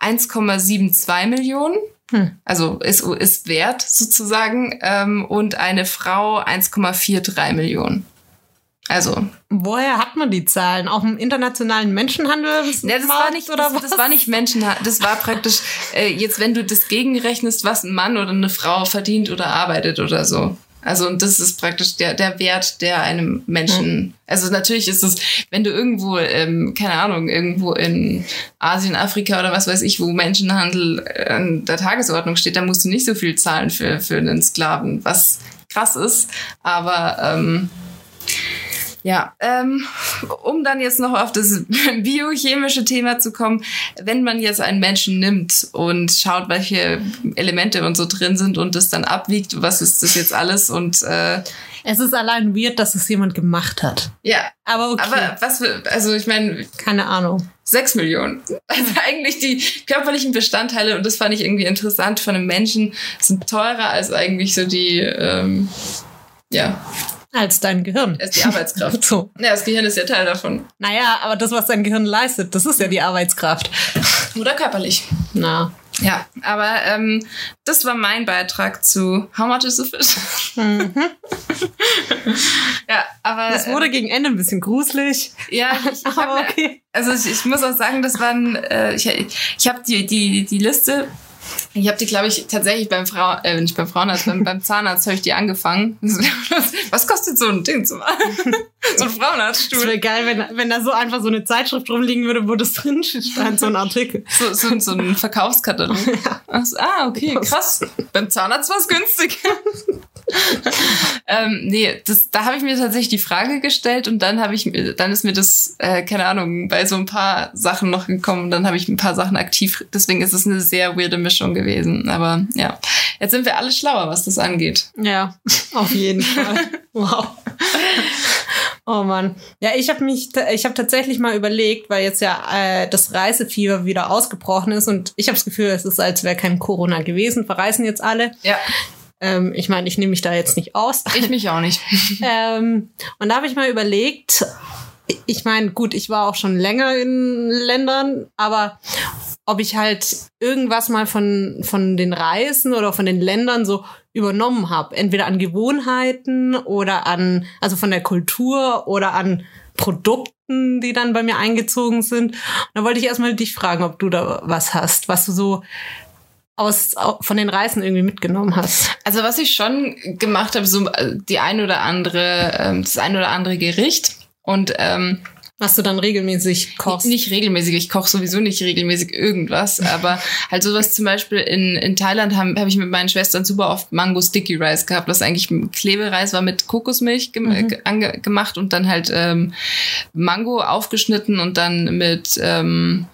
1,72 Millionen. Hm. Also ist, ist wert sozusagen. Ähm, und eine Frau 1,43 Millionen. Also, Woher hat man die Zahlen? Auch im internationalen Menschenhandel? ne, das war nicht, oder das, was? das war nicht Menschen, das war praktisch äh, jetzt, wenn du das gegenrechnest, was ein Mann oder eine Frau verdient oder arbeitet oder so. Also und das ist praktisch der der Wert, der einem Menschen. Also natürlich ist es, wenn du irgendwo, ähm, keine Ahnung, irgendwo in Asien, Afrika oder was weiß ich, wo Menschenhandel äh, an der Tagesordnung steht, da musst du nicht so viel zahlen für für einen Sklaven, was krass ist. Aber ähm, ja, ähm, um dann jetzt noch auf das biochemische Thema zu kommen, wenn man jetzt einen Menschen nimmt und schaut, welche Elemente und so drin sind und das dann abwiegt, was ist das jetzt alles und äh, Es ist allein weird, dass es jemand gemacht hat. ja, Aber okay. aber was für, also ich meine, Keine Ahnung. sechs Millionen. Also eigentlich die körperlichen Bestandteile, und das fand ich irgendwie interessant von einem Menschen, sind teurer als eigentlich so die, ähm, ja, Als dein Gehirn. als die Arbeitskraft. So. Ja, das Gehirn ist ja Teil davon. Naja, aber das, was dein Gehirn leistet, das ist ja die Arbeitskraft. Oder körperlich. Na. Ja, aber ähm, das war mein Beitrag zu How much is a fish? ja, aber Das wurde gegen Ende ein bisschen gruselig. ja, ich, ich Aber okay. also ich, ich muss auch sagen, das waren äh, ich, ich habe die die die Liste ich habe die, glaube ich, tatsächlich beim Frau, äh, nicht beim Frauenarzt, beim, beim Zahnarzt habe ich die angefangen. Was kostet so ein Ding zu machen? so ein Das Frauenarztstuhl. wäre geil, wenn, wenn da so einfach so eine Zeitschrift rumliegen würde, wo das drin stand, so ein Artikel. So, so, so ein Verkaufskatalog. Ach so, ah, okay, krass. Beim Zahnarzt war es günstig. Ähm, nee, das, da habe ich mir tatsächlich die Frage gestellt und dann habe ich, dann ist mir das, äh, keine Ahnung, bei so ein paar Sachen noch gekommen. Dann habe ich ein paar Sachen aktiv. Deswegen ist es eine sehr weirde Mischung gewesen. Aber ja, jetzt sind wir alle schlauer, was das angeht. Ja, auf jeden Fall. Wow. Oh Mann. Ja, ich habe mich, ich habe tatsächlich mal überlegt, weil jetzt ja äh, das Reisefieber wieder ausgebrochen ist und ich habe das Gefühl, es ist, als wäre kein Corona gewesen. Verreisen jetzt alle. Ja. Ähm, ich meine, ich nehme mich da jetzt nicht aus. Ich mich auch nicht. ähm, und da habe ich mal überlegt, ich meine, gut, ich war auch schon länger in Ländern, aber ob ich halt irgendwas mal von, von den Reisen oder von den Ländern so übernommen habe. Entweder an Gewohnheiten oder an, also von der Kultur oder an Produkten, die dann bei mir eingezogen sind. Und da wollte ich erstmal dich fragen, ob du da was hast, was du so aus von den Reisen irgendwie mitgenommen hast? Also was ich schon gemacht habe, so äh, die ein oder andere, ähm, das ein oder andere Gericht und ähm, was du dann regelmäßig kochst. Nicht regelmäßig, ich koche sowieso nicht regelmäßig irgendwas, aber halt sowas zum Beispiel in, in Thailand habe hab ich mit meinen Schwestern super oft Mango Sticky Rice gehabt, was eigentlich Klebereis war mit Kokosmilch gem mhm. gemacht und dann halt ähm, Mango aufgeschnitten und dann mit ähm,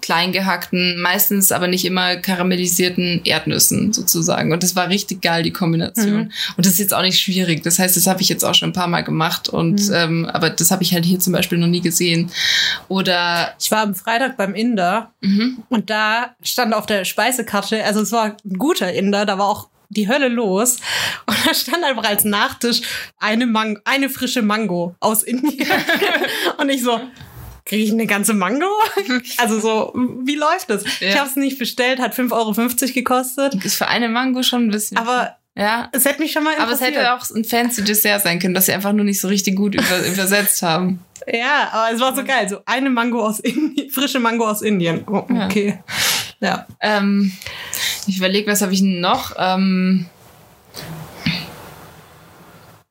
klein gehackten, meistens aber nicht immer karamellisierten Erdnüssen sozusagen. Und das war richtig geil, die Kombination. Mhm. Und das ist jetzt auch nicht schwierig. Das heißt, das habe ich jetzt auch schon ein paar Mal gemacht. Und mhm. ähm, aber das habe ich halt hier zum Beispiel noch nie gesehen. Oder ich war am Freitag beim Inder mhm. und da stand auf der Speisekarte, also es war ein guter Inder, da war auch die Hölle los. Und da stand einfach als Nachtisch eine, Mang eine frische Mango aus Indien. und ich so, kriege ich eine ganze Mango? also so, wie läuft das? Ja. Ich habe es nicht bestellt, hat 5,50 Euro gekostet. Ist für eine Mango schon ein bisschen. Aber ja. Es hätte mich schon mal interessiert. Aber es hätte auch ein fancy Dessert sein können, das sie einfach nur nicht so richtig gut über, übersetzt haben. Ja, aber es war so geil. So eine Mango aus Indien, frische Mango aus Indien. Oh, okay. Ja. ja. Ähm, ich überlege, was habe ich noch? Ähm,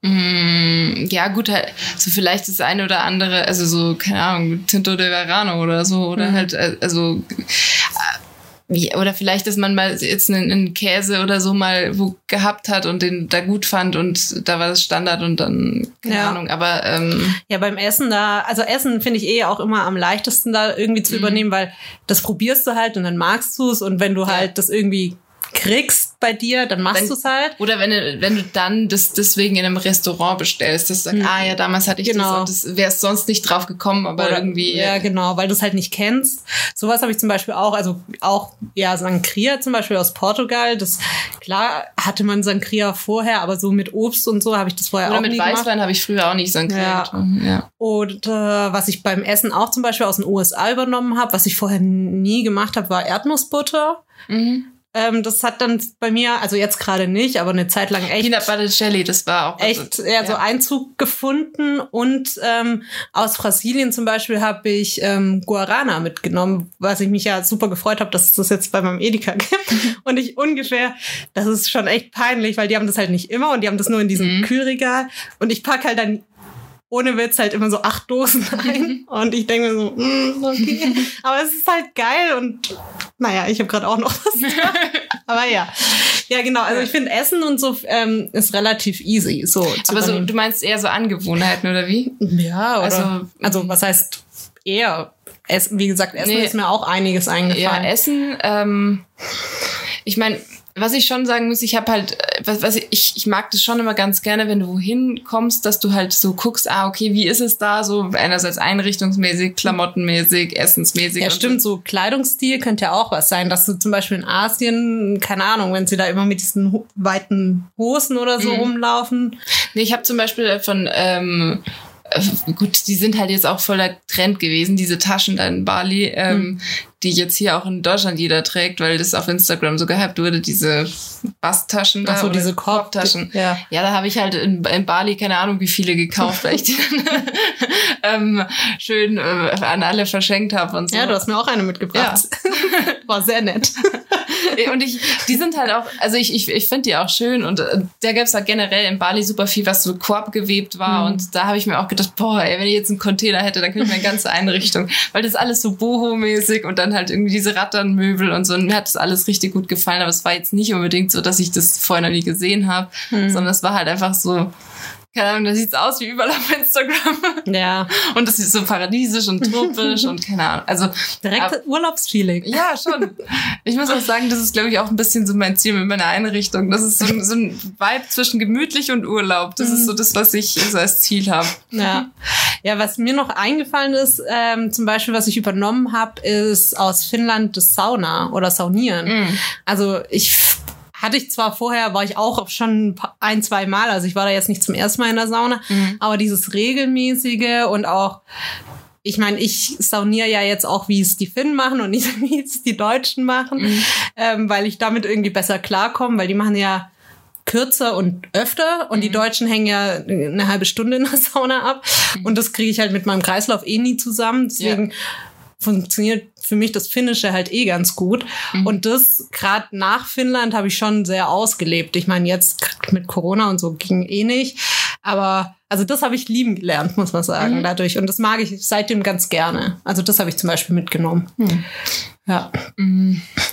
Mm, ja, gut, halt, so vielleicht das eine oder andere, also so, keine Ahnung, Tinto de Verano oder so, oder mhm. halt, äh, also, äh, oder vielleicht, dass man mal jetzt einen, einen, Käse oder so mal wo gehabt hat und den da gut fand und da war das Standard und dann, keine ja. Ahnung, aber. Ähm, ja, beim Essen da, also Essen finde ich eh auch immer am leichtesten da irgendwie zu mhm. übernehmen, weil das probierst du halt und dann magst du es und wenn du halt das irgendwie kriegst bei dir, dann machst du es halt. Oder wenn du, wenn du dann das deswegen in einem Restaurant bestellst, dass du sagst, hm. ah ja, damals hatte ich genau. das und das wärst sonst nicht drauf gekommen, aber Oder, irgendwie. Ja, genau, weil du es halt nicht kennst. Sowas habe ich zum Beispiel auch, also auch, ja, Sangria zum Beispiel aus Portugal. Das, klar hatte man Sangria vorher, aber so mit Obst und so habe ich das vorher Oder auch nie gemacht. mit Weißwein habe ich früher auch nicht Sangria ja. ja. Und äh, was ich beim Essen auch zum Beispiel aus den USA übernommen habe, was ich vorher nie gemacht habe, war Erdnussbutter. Mhm. Ähm, das hat dann bei mir, also jetzt gerade nicht, aber eine Zeit lang echt. Peanut Butter Jelly, das war auch. Echt, ja, ja, so Einzug gefunden. Und ähm, aus Brasilien zum Beispiel habe ich ähm, Guarana mitgenommen, was ich mich ja super gefreut habe, dass es das jetzt bei meinem Edeka gibt. und ich ungefähr, das ist schon echt peinlich, weil die haben das halt nicht immer und die haben das nur in diesem mhm. Kühlregal. Und ich pack halt dann ohne Witz halt immer so acht Dosen ein. und ich denke mir so, mm, okay. Aber es ist halt geil und naja, ich habe gerade auch noch was. Aber ja. Ja, genau. Also ich finde Essen und so ähm, ist relativ easy. So Aber so, du meinst eher so Angewohnheiten oder wie? Ja, oder, also, also was heißt eher? Essen, wie gesagt, Essen nee, ist mir auch einiges eingefallen. Ja, Essen. Ähm, ich meine, was ich schon sagen muss, ich habe halt, äh, was, was ich, ich mag das schon immer ganz gerne, wenn du wohin kommst, dass du halt so guckst, ah, okay, wie ist es da? So einerseits einrichtungsmäßig, klamottenmäßig, essensmäßig. Ja, stimmt, so. so Kleidungsstil könnte ja auch was sein, dass du zum Beispiel in Asien, keine Ahnung, wenn sie da immer mit diesen weiten Hosen oder so mhm. rumlaufen. Nee, ich habe zum Beispiel von ähm, äh, gut, die sind halt jetzt auch voller Trend gewesen, diese Taschen da in Bali, ähm, mhm. Die jetzt hier auch in Deutschland jeder trägt, weil das auf Instagram so gehypt wurde, diese Basttaschen da. Ach so, diese Korbtaschen. Ja. ja, da habe ich halt in, in, Bali keine Ahnung, wie viele gekauft, weil ich die dann ähm, schön äh, an alle verschenkt habe und so. Ja, du hast mir auch eine mitgebracht. Ja. War sehr nett. und ich, die sind halt auch, also ich, ich, ich finde die auch schön und äh, da gab es halt generell in Bali super viel, was so Korb gewebt war Mhm. und da habe ich mir auch gedacht, boah, ey, wenn ich jetzt einen Container hätte, dann könnte ich meine ganze Einrichtung, weil das alles so boho-mäßig und dann halt irgendwie diese Ratternmöbel und so und mir hat das alles richtig gut gefallen, aber es war jetzt nicht unbedingt so, dass ich das vorher noch nie gesehen habe, Mhm. sondern es war halt einfach so, keine Ahnung, da sieht's aus wie überall auf Instagram Ja, und das ist so paradiesisch und tropisch und keine Ahnung, also direkt Aber- Urlaubsfeeling. ja, schon. Ich muss auch sagen, das ist, glaube ich, auch ein bisschen so mein Ziel mit meiner Einrichtung. Das ist so ein, so ein Vibe zwischen gemütlich und Urlaub. Das ist so das, was ich so als Ziel habe. Ja. ja, was mir noch eingefallen ist, ähm, zum Beispiel, was ich übernommen habe, ist aus Finnland das Sauna oder Saunieren. Also ich hatte ich zwar vorher, war ich auch schon ein, zwei Mal, also ich war da jetzt nicht zum ersten Mal in der Sauna, aber dieses regelmäßige und auch ich meine, ich sauniere ja jetzt auch, wie es die Finnen machen und nicht, wie es die Deutschen machen, ähm, weil ich damit irgendwie besser klarkomme, weil die machen ja kürzer und öfter und die Deutschen hängen ja eine halbe Stunde in der Sauna ab und das kriege ich halt mit meinem Kreislauf eh nie zusammen. Deswegen funktioniert für mich das Finnische halt eh ganz gut. Und das gerade nach Finnland habe ich schon sehr ausgelebt. Ich meine, jetzt mit Corona und so ging eh nicht. Aber also das habe ich lieben gelernt, muss man sagen, dadurch. Und das mag ich seitdem ganz gerne. Also das habe ich zum Beispiel mitgenommen. Ja.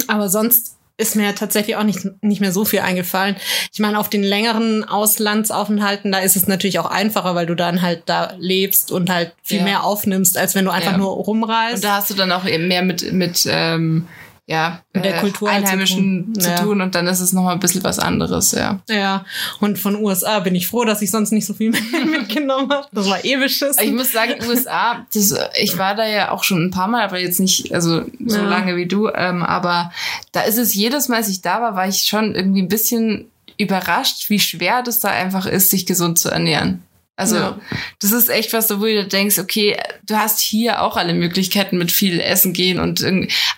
Aber sonst ist mir tatsächlich auch nicht, nicht mehr so viel eingefallen. Ich meine, auf den längeren Auslandsaufenthalten, da ist es natürlich auch einfacher, weil du dann halt da lebst und halt viel Ja. mehr aufnimmst, als wenn du einfach Ja. nur rumreist. Und da hast du dann auch eben mehr mit, mit ähm, ja, Mit der Kultur halt zu Einheimischen tun. zu Ja. tun und dann ist es nochmal ein bisschen was anderes, ja. ja, und von USA bin ich froh, dass ich sonst nicht so viel mitgenommen habe. Das war eh beschissen. Ich muss sagen, USA, das, ich war da ja auch schon ein paar Mal, aber jetzt nicht also so Ja. lange wie du. Ähm, aber da ist es jedes Mal, als ich da war, war ich schon irgendwie ein bisschen überrascht, wie schwer das da einfach ist, sich gesund zu ernähren. Also Ja. das ist echt was, wo du denkst, okay, du hast hier auch alle Möglichkeiten mit viel Essen gehen und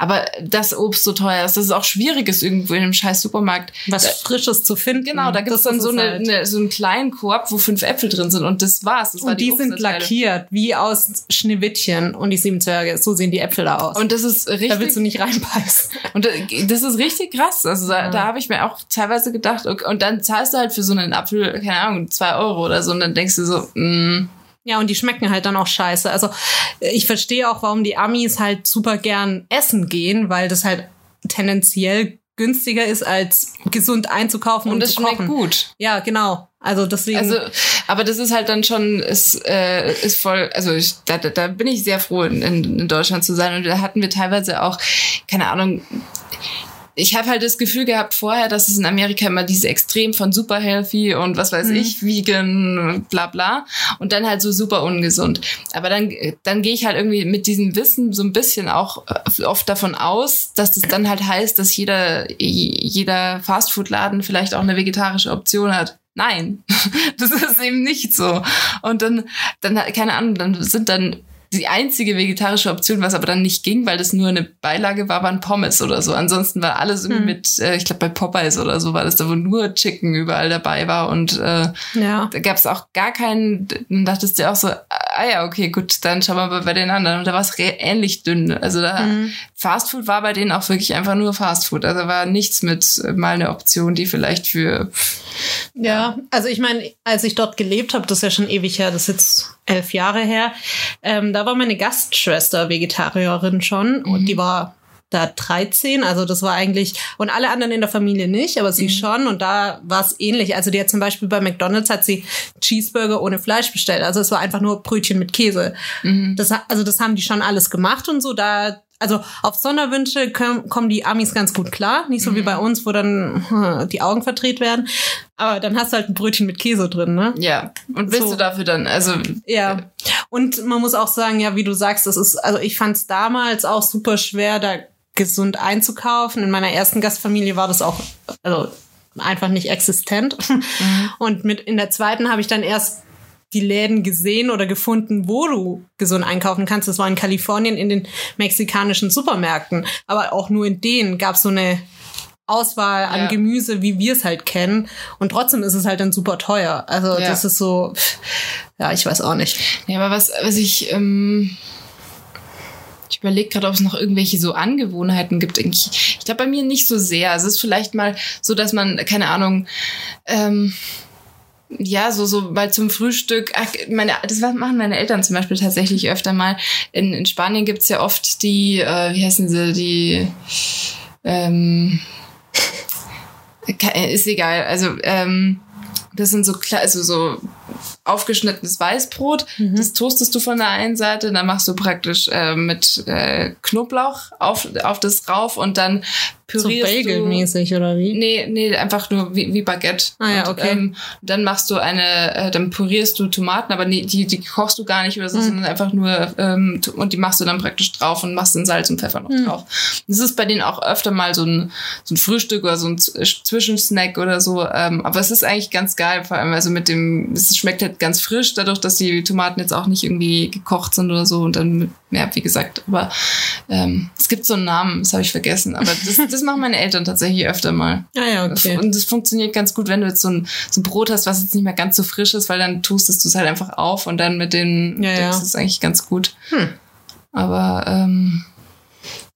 aber das Obst so teuer ist, das ist auch schwierig ist irgendwo in einem scheiß Supermarkt. was Frisches zu finden. Genau, da gibt's Das dann so, es eine, halt. eine, so einen kleinen Korb, wo fünf Äpfel drin sind und das war's. Das war Und die, sind lackiert, wie aus Schneewittchen und die sieben Zwerge. So sehen die Äpfel da aus. Und das ist richtig. da willst du nicht reinbeißen. Und äh, das ist richtig krass. Also da, Ja. da habe ich mir auch teilweise gedacht, okay, und dann zahlst du halt für so einen Apfel, keine Ahnung, zwei Euro oder so, und dann denkst du so, mm, Ja, und die schmecken halt dann auch scheiße. Also ich verstehe auch, warum die Amis halt super gern essen gehen, weil das halt tendenziell günstiger ist, als gesund einzukaufen und, und es zu schmeckt kochen. gut. Ja, genau. Also deswegen. Also, aber das ist halt dann schon, ist, äh, ist voll, also ich, da, da, da bin ich sehr froh, in, in Deutschland zu sein. Und da hatten wir teilweise auch, keine Ahnung, ich habe halt das Gefühl gehabt vorher, dass es in Amerika immer diese Extrem von super healthy und was weiß ich, vegan, bla bla und dann halt so super ungesund. Aber dann, dann gehe ich halt irgendwie mit diesem Wissen so ein bisschen auch äh, oft davon aus, dass das dann halt heißt, dass jeder, jeder Fastfood-Laden vielleicht auch eine vegetarische Option hat. Nein, das ist eben nicht so. Und dann, dann, keine Ahnung, dann sind dann die einzige vegetarische Option, was aber dann nicht ging, weil das nur eine Beilage war, waren Pommes oder so. Ansonsten war alles irgendwie Hm. mit, äh, ich glaube bei Popeyes oder so war das da, wo nur Chicken überall dabei war und äh, ja. da gab es auch gar keinen, dann dachtest du auch so, ah ja, okay, gut, dann schauen wir mal bei den anderen. Und da war es ähnlich dünn. Also da Mhm. Fastfood war bei denen auch wirklich einfach nur Fastfood. Also war nichts mit äh, mal eine Option, die vielleicht für Ja, also ich meine, als ich dort gelebt habe, das ist ja schon ewig her, das ist jetzt elf Jahre her, ähm, da war meine Gastschwester Vegetarierin schon und die war da 13, also das war eigentlich, und alle anderen in der Familie nicht, aber sie schon. Und da war es ähnlich. Also die hat zum Beispiel bei McDonalds hat sie Cheeseburger ohne Fleisch bestellt, also es war einfach nur Brötchen mit Käse. Das, ha- also das haben die schon alles gemacht und so, da also auf Sonderwünsche kommen die Amis ganz gut klar. Nicht so wie bei uns, wo dann hm, die Augen verdreht werden. Aber dann hast du halt ein Brötchen mit Käse drin, ne? ja. Und willst So. du dafür dann, also Ja. Und man muss auch sagen, ja, wie du sagst, das ist, also ich fand es damals auch super schwer, da gesund einzukaufen. In meiner ersten Gastfamilie war das auch, also einfach nicht existent. Und mit in der zweiten habe ich dann erst die Läden gesehen oder gefunden, wo du gesund einkaufen kannst. Das war in Kalifornien in den mexikanischen Supermärkten. Aber auch nur in denen gab es so eine Auswahl an Ja. Gemüse, wie wir es halt kennen. Und trotzdem ist es halt dann super teuer. Also Ja. das ist so, ja, ich weiß auch nicht. Ja, aber was, was ich ähm, Ich überlege gerade, ob es noch irgendwelche so Angewohnheiten gibt. Ich, ich glaube bei mir nicht so sehr. Es ist vielleicht mal so, dass man, keine Ahnung, ähm, ja, so, so mal zum Frühstück. Ach, meine, das machen meine Eltern zum Beispiel tatsächlich öfter mal. In, in Spanien gibt's ja oft die, äh, wie heißen sie, die, ähm, ist egal. Also, ähm, das sind so also so aufgeschnittenes Weißbrot. Das toastest du von der einen Seite, dann machst du praktisch äh, mit äh, Knoblauch auf, auf das rauf und dann So pürierst du. Bagel-mäßig oder wie? Nee, nee, einfach nur wie, wie Baguette. Ah ja, Und, okay. ähm, dann machst du eine, äh, dann pürierst du Tomaten, aber nee, die, die kochst du gar nicht oder so, Hm. sondern einfach nur, ähm, und die machst du dann praktisch drauf und machst dann Salz und Pfeffer noch Hm. drauf. Das ist bei denen auch öfter mal so ein, so ein Frühstück oder so ein Zwischensnack oder so, ähm, aber es ist eigentlich ganz geil, vor allem also mit dem, es schmeckt halt ganz frisch, dadurch, dass die Tomaten jetzt auch nicht irgendwie gekocht sind oder so und dann, ja, wie gesagt, aber ähm, es gibt so einen Namen, das habe ich vergessen, aber das, das machen meine Eltern tatsächlich öfter mal. Ah ja, okay. Und das funktioniert ganz gut, wenn du jetzt so ein, so ein Brot hast, was jetzt nicht mehr ganz so frisch ist, weil dann tustest du es halt einfach auf und dann mit den Ja, ja. Dings ist es eigentlich ganz gut. Hm. Aber ähm,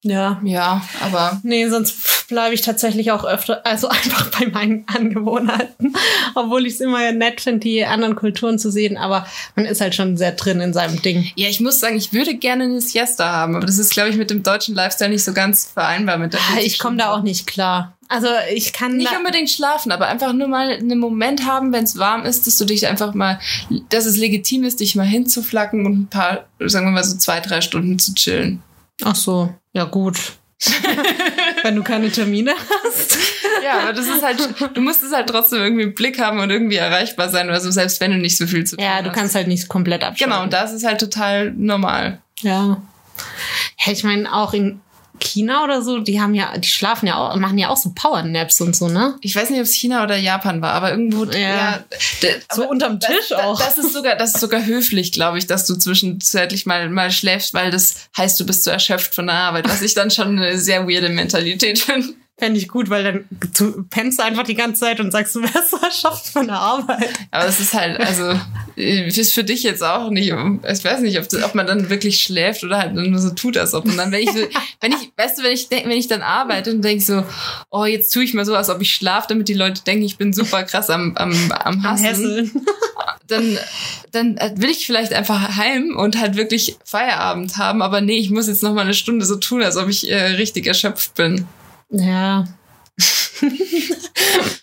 Ja. ja, aber Nee, sonst bleibe ich tatsächlich auch öfter, also einfach bei meinen Angewohnheiten. Obwohl ich es immer nett finde, die anderen Kulturen zu sehen, aber man ist halt schon sehr drin in seinem Ding. ja, ich muss sagen, ich würde gerne eine Siesta haben, aber das ist, glaube ich, mit dem deutschen Lifestyle nicht so ganz vereinbar mit der Ah, Ich komme da auch nicht klar. Also ich kann Nicht unbedingt schlafen, aber einfach nur mal einen Moment haben, wenn es warm ist, dass du dich einfach mal, dass es legitim ist, dich mal hinzuflacken und ein paar, sagen wir mal so zwei, drei Stunden zu chillen. Ach so, ja gut. Wenn du keine Termine hast. Ja, aber das ist halt, du musst es halt trotzdem irgendwie im Blick haben und irgendwie erreichbar sein, also selbst wenn du nicht so viel zu tun Ja, hast. du kannst halt nicht komplett abschalten. Genau, und das ist halt total normal. Ja. Ja, ich meine, auch in China oder so, die haben ja, die schlafen ja auch, machen ja auch so Powernaps und so, ne? Ich weiß nicht, ob es China oder Japan war, aber irgendwo, ja. d- So aber unterm Tisch das, auch. Das ist sogar, das ist sogar höflich, glaube ich, dass du zwischenzeitlich mal, mal schläfst, weil das heißt, du bist zu erschöpft von der Arbeit, was ich dann schon eine sehr weirde Mentalität finde. Fände ich gut, weil dann du pennst einfach die ganze Zeit und sagst, du erschöpft von der Arbeit. Aber es ist halt, also, ist für dich jetzt auch nicht, ich weiß nicht, ob, das, ob man dann wirklich schläft oder halt nur so tut, als ob. Und dann, wenn ich so, wenn ich, weißt du, wenn ich denk, wenn ich dann arbeite und denke so, oh, jetzt tue ich mal so, als ob ich schlafe, damit die Leute denken, ich bin super krass am, am, am Hassen, dann, dann will ich vielleicht einfach heim und halt wirklich Feierabend haben. Aber nee, ich muss jetzt noch mal eine Stunde so tun, als ob ich äh, richtig erschöpft bin. Ja.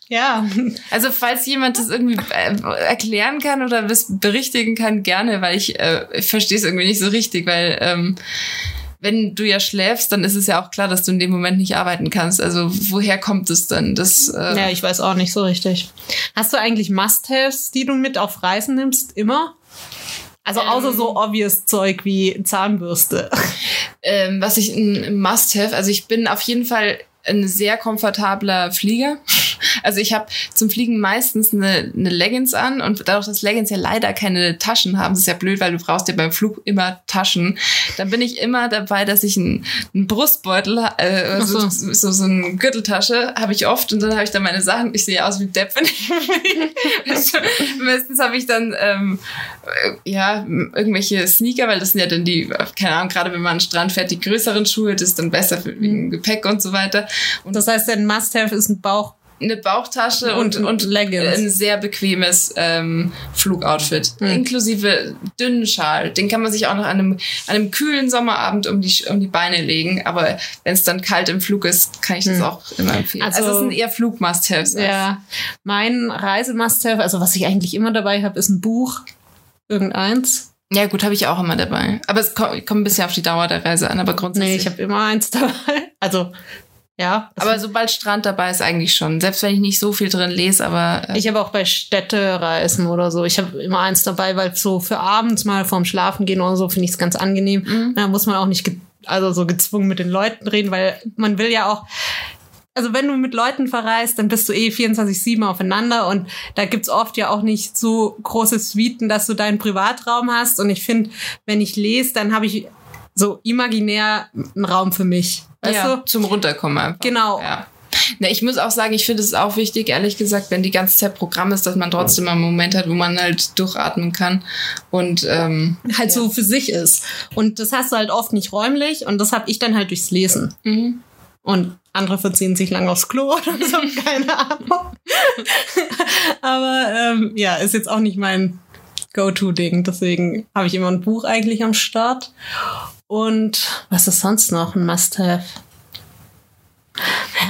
ja. Also falls jemand das irgendwie äh, erklären kann oder das berichtigen kann, gerne, weil ich, äh, ich verstehe es irgendwie nicht so richtig, weil ähm, wenn du ja schläfst, dann ist es ja auch klar, dass du in dem Moment nicht arbeiten kannst. Also woher kommt es dann? Das, äh, Ja, ich weiß auch nicht so richtig. Hast du eigentlich Must-Haves, die du mit auf Reisen nimmst, immer? Also außer Ähm. so obvious Zeug wie Zahnbürste. ähm, was ich ein Must-have, also ich bin auf jeden Fall ein sehr komfortabler Flieger. Also ich habe zum Fliegen meistens eine, eine Leggings an und dadurch, dass Leggings ja leider keine Taschen haben, das ist ja blöd, weil du brauchst ja beim Flug immer Taschen. Dann bin ich immer dabei, dass ich einen, einen Brustbeutel, äh, so. so. So, so eine Gürteltasche habe ich oft und dann habe ich dann meine Sachen. Ich sehe aus wie Depp, wenn ich fliege. Meistens habe ich dann ähm, äh, ja irgendwelche Sneaker, weil das sind ja dann die, keine Ahnung, gerade wenn man an den Strand fährt, die größeren Schuhe, das ist dann besser für wegen Gepäck und so weiter. Und Das heißt, dein Must-Have ist ein Bauch. Eine Bauchtasche Und- und, und, Leggings. ein sehr bequemes ähm, Flugoutfit. Hm. Inklusive dünnen Schal. Den kann man sich auch noch an einem, an einem kühlen Sommerabend um die, um die Beine legen. Aber wenn es dann kalt im Flug ist, kann ich das Hm. auch immer empfehlen. Also- Also, es sind eher Flug-Must-Haves. Ja. Mein Reise-Must-Have, also was ich eigentlich immer dabei habe, ist ein Buch. Irgendeins. ja, gut, habe ich auch immer dabei. Aber es kommt, kommt ein bisschen auf die Dauer der Reise an, aber grundsätzlich. Nee, ich habe immer eins dabei. Also, ja. aber sobald Strand dabei ist, eigentlich schon. Selbst wenn ich nicht so viel drin lese, aber äh, Ich habe auch bei Städtereisen oder so. Ich habe immer eins dabei, weil so für abends mal vorm Schlafen gehen oder so finde ich es ganz angenehm. Mhm. Da muss man auch nicht also so gezwungen mit den Leuten reden, weil man will ja auch. Also wenn du mit Leuten verreist, dann bist du eh 24-7 aufeinander und da gibt's oft ja auch nicht so große Suiten, dass du deinen Privatraum hast. Und ich finde, wenn ich lese, dann habe ich so imaginär einen Raum für mich. Weißt ja, du? zum Runterkommen einfach. Genau. Ja. Ne, ich muss auch sagen, ich finde es auch wichtig, ehrlich gesagt, wenn die ganze Zeit Programm ist, dass man trotzdem mal einen Moment hat, wo man halt durchatmen kann. Und ähm, Halt so für sich ist. Und das hast du halt oft nicht räumlich und das habe ich dann halt durchs Lesen. mhm. Und andere verziehen sich lang aufs Klo oder so, keine Ahnung. Aber ähm, ja, ist jetzt auch nicht mein Go-To-Ding. Deswegen habe ich immer ein Buch eigentlich am Start. Und was ist sonst noch ein Must-Have?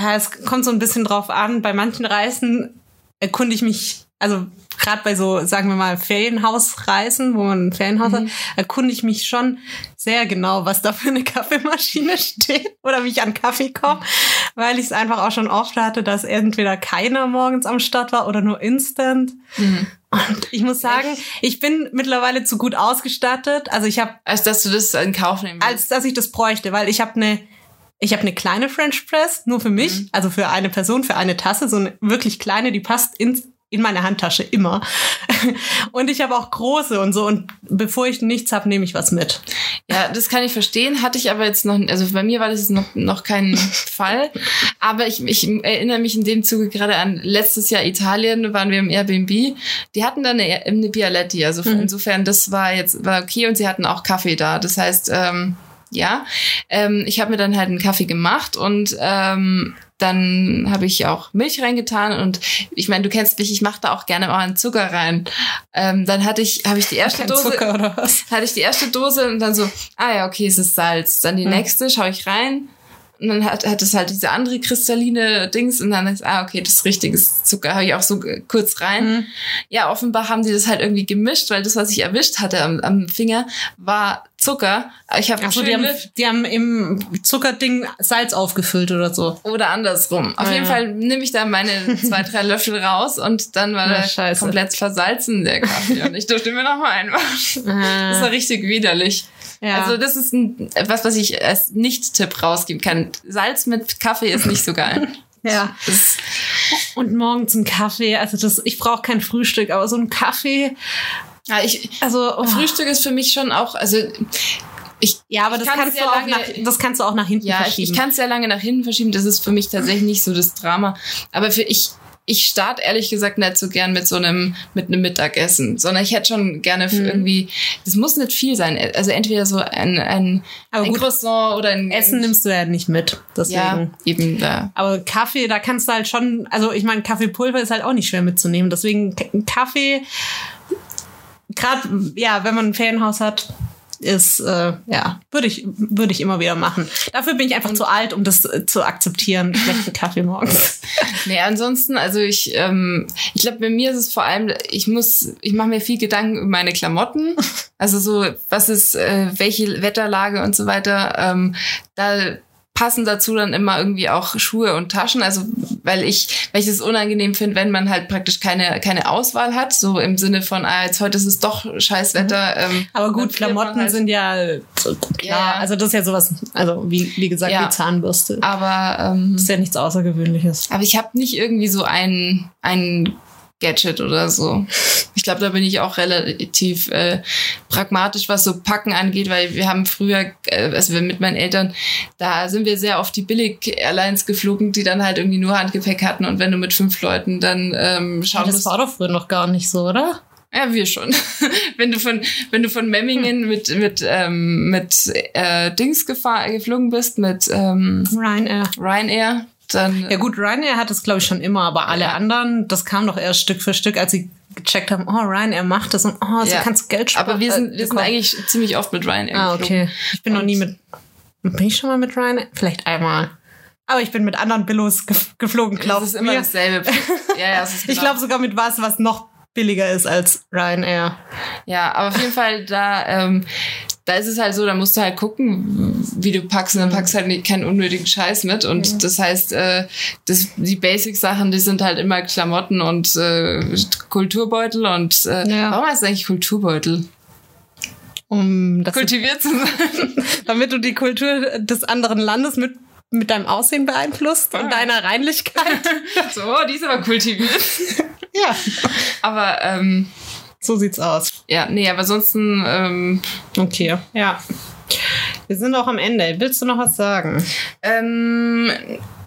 Ja, es kommt so ein bisschen drauf an. Bei manchen Reisen erkunde ich mich, also gerade bei so, sagen wir mal, Ferienhausreisen, wo man ein Ferienhaus hat, erkunde ich mich schon sehr genau, was da für eine Kaffeemaschine steht oder wie ich an Kaffee komme, weil ich es einfach auch schon oft hatte, dass entweder keiner morgens am Start war oder nur instant. Und ich muss sagen, ich bin mittlerweile zu gut ausgestattet. Also ich habe, als dass du das in Kauf nehmen willst. als dass ich das bräuchte, weil ich habe eine ich habe eine kleine French Press, nur für mich, also für eine Person, für eine Tasse, so eine wirklich kleine, die passt ins, in meine Handtasche immer. Und ich habe auch große und so. Und bevor ich nichts habe, nehme ich was mit. Ja, das kann ich verstehen. Hatte ich aber jetzt noch, also bei mir war das jetzt noch, noch kein Fall. Aber ich, ich erinnere mich in dem Zuge gerade an letztes Jahr Italien, waren wir im Airbnb. Die hatten dann eine, eine Bialetti. Also insofern, das war jetzt, war okay und sie hatten auch Kaffee da. Das heißt, ähm, ja, ähm, ich habe mir dann halt einen Kaffee gemacht und ähm, dann habe ich auch Milch reingetan und ich meine, du kennst mich, ich mache da auch gerne mal einen Zucker rein. Ähm, dann hatte ich, habe ich die erste Kein Dose, Zucker hatte ich die erste Dose und dann so, ah ja, okay, es ist Salz. Dann die nächste, schaue ich rein. Und dann hat, hat es halt diese andere kristalline Dings und dann ist, ah, okay, das ist richtiges Zucker, habe ich auch so kurz rein. Ja, offenbar haben die das halt irgendwie gemischt, weil das, was ich erwischt hatte am, am Finger, war Zucker. Ich habe Achso, die haben, die haben im Zuckerding Salz aufgefüllt oder so. oder andersrum. Auf Ah, jeden ja. Fall nehme ich da meine zwei, drei Löffel raus und dann war Na, der komplett versalzen, der Kaffee. Und ich durfte mir nochmal einwaschen. Das war richtig widerlich. Ja. Also das ist ein, etwas, was ich als Nicht-Tipp rausgeben kann. Salz mit Kaffee ist nicht so geil. ja. Das, Und morgens ein Kaffee. Also das, ich brauche kein Frühstück, aber so ein Kaffee. ja, ich, Also oh. Frühstück ist für mich schon auch, also ich, Ja, aber das kann's kannst, du sehr auch lange- nach, das kannst du auch nach hinten ja, ich, verschieben. ich kann es sehr lange nach hinten verschieben. Das ist für mich tatsächlich nicht so das Drama. Aber für ich, ich starte ehrlich gesagt nicht so gern mit so einem, mit einem Mittagessen, sondern ich hätte schon gerne für irgendwie, das muss nicht viel sein. Also entweder so ein, ein, Aber ein gut, Croissant oder ein Essen nimmst du ja nicht mit. Deswegen. Ja, eben da. Aber Kaffee, da kannst du halt schon, also ich meine, Kaffeepulver ist halt auch nicht schwer mitzunehmen. Deswegen Kaffee, gerade ja, wenn man ein Ferienhaus hat, ist äh, ja würde ich würde ich immer wieder machen. Dafür bin ich einfach zu alt, um das äh, zu akzeptieren. Schlechten Kaffee morgens. Nee, ansonsten, also ich, ähm, ich glaube, bei mir ist es vor allem, ich muss, ich mache mir viel Gedanken über meine Klamotten. Also so, was ist, äh, welche Wetterlage und so weiter. Ähm, da passen dazu dann immer irgendwie auch Schuhe und Taschen. Also weil ich, weil ich es unangenehm finde, wenn man halt praktisch keine, keine Auswahl hat. So im Sinne von, ah, jetzt heute ist es doch scheiß Wetter. Ähm, Mhm. Aber gut, Klamotten halt. sind ja klar. Ja. Also das ist ja sowas, also wie, wie gesagt, Ja. wie Zahnbürste. Aber ähm, Das ist ja nichts Außergewöhnliches. Aber ich habe nicht irgendwie so ein, ein Gadget oder so. Ich glaube, da bin ich auch relativ äh, pragmatisch, was so Packen angeht, weil wir haben früher, äh, also mit meinen Eltern, da sind wir sehr oft die Billig-Airlines geflogen, die dann halt irgendwie nur Handgepäck hatten und wenn du mit fünf Leuten dann ähm, schauen das war doch früher noch gar nicht so, oder? ja, wir schon. wenn du von, wenn du von Memmingen mit, mit, ähm, mit äh, Dings gefahr, geflogen bist, mit ähm, Ryanair. Ryanair, dann Ja gut, Ryanair hat es glaube ich schon immer, aber alle Ja. anderen, das kam doch erst Stück für Stück, als sie gecheckt haben, oh, Ryanair macht das und oh, so Ja. kannst du Geld sparen. Aber wir sind, wir sind eigentlich ziemlich oft mit Ryanair Ah, okay. Ich bin noch Und- nie mit. Bin ich schon mal mit Ryanair? Vielleicht einmal. Aber ich bin mit anderen Billos gef- geflogen, Das glaube ist immer mir. dasselbe. Ja, ja, es ist Ich genau. glaube sogar mit was, was noch billiger ist als Ryanair. Ja, aber auf jeden Fall, da, ähm, da ist es halt so, da musst du halt gucken, wie du packst und dann packst halt nicht, keinen unnötigen Scheiß mit. Und das heißt, äh, das, die Basic-Sachen, die sind halt immer Klamotten und äh, Kulturbeutel und äh, Ja. warum heißt es eigentlich Kulturbeutel? Um das Kultiviert zu sein. damit du die Kultur des anderen Landes mit, mit deinem Aussehen beeinflusst Ah. und deiner Reinlichkeit. so, die ist aber kultiviert. ja, Aber ähm, so sieht's aus. ja, nee, aber ansonsten ähm, Okay, ja. Wir sind auch am Ende. Willst du noch was sagen? Ähm,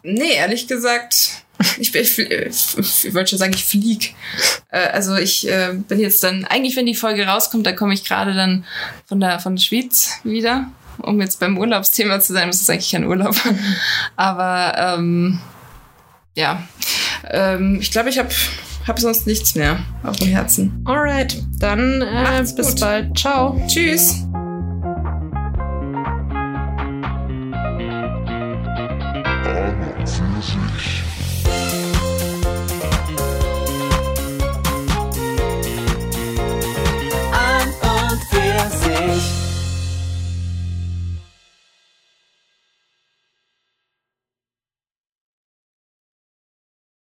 Nee, ehrlich gesagt, ich, ich, ich wollte schon sagen, ich flieg. Äh, also ich äh, bin jetzt dann, eigentlich wenn die Folge rauskommt, da komme ich gerade dann von der, von der Schweiz wieder, um jetzt beim Urlaubsthema zu sein. Das ist eigentlich kein Urlaub. Aber ähm, ja, ähm, ich glaube, ich habe hab sonst nichts mehr auf dem Herzen. Alright, dann äh, bis gut. bald. Ciao. Tschüss.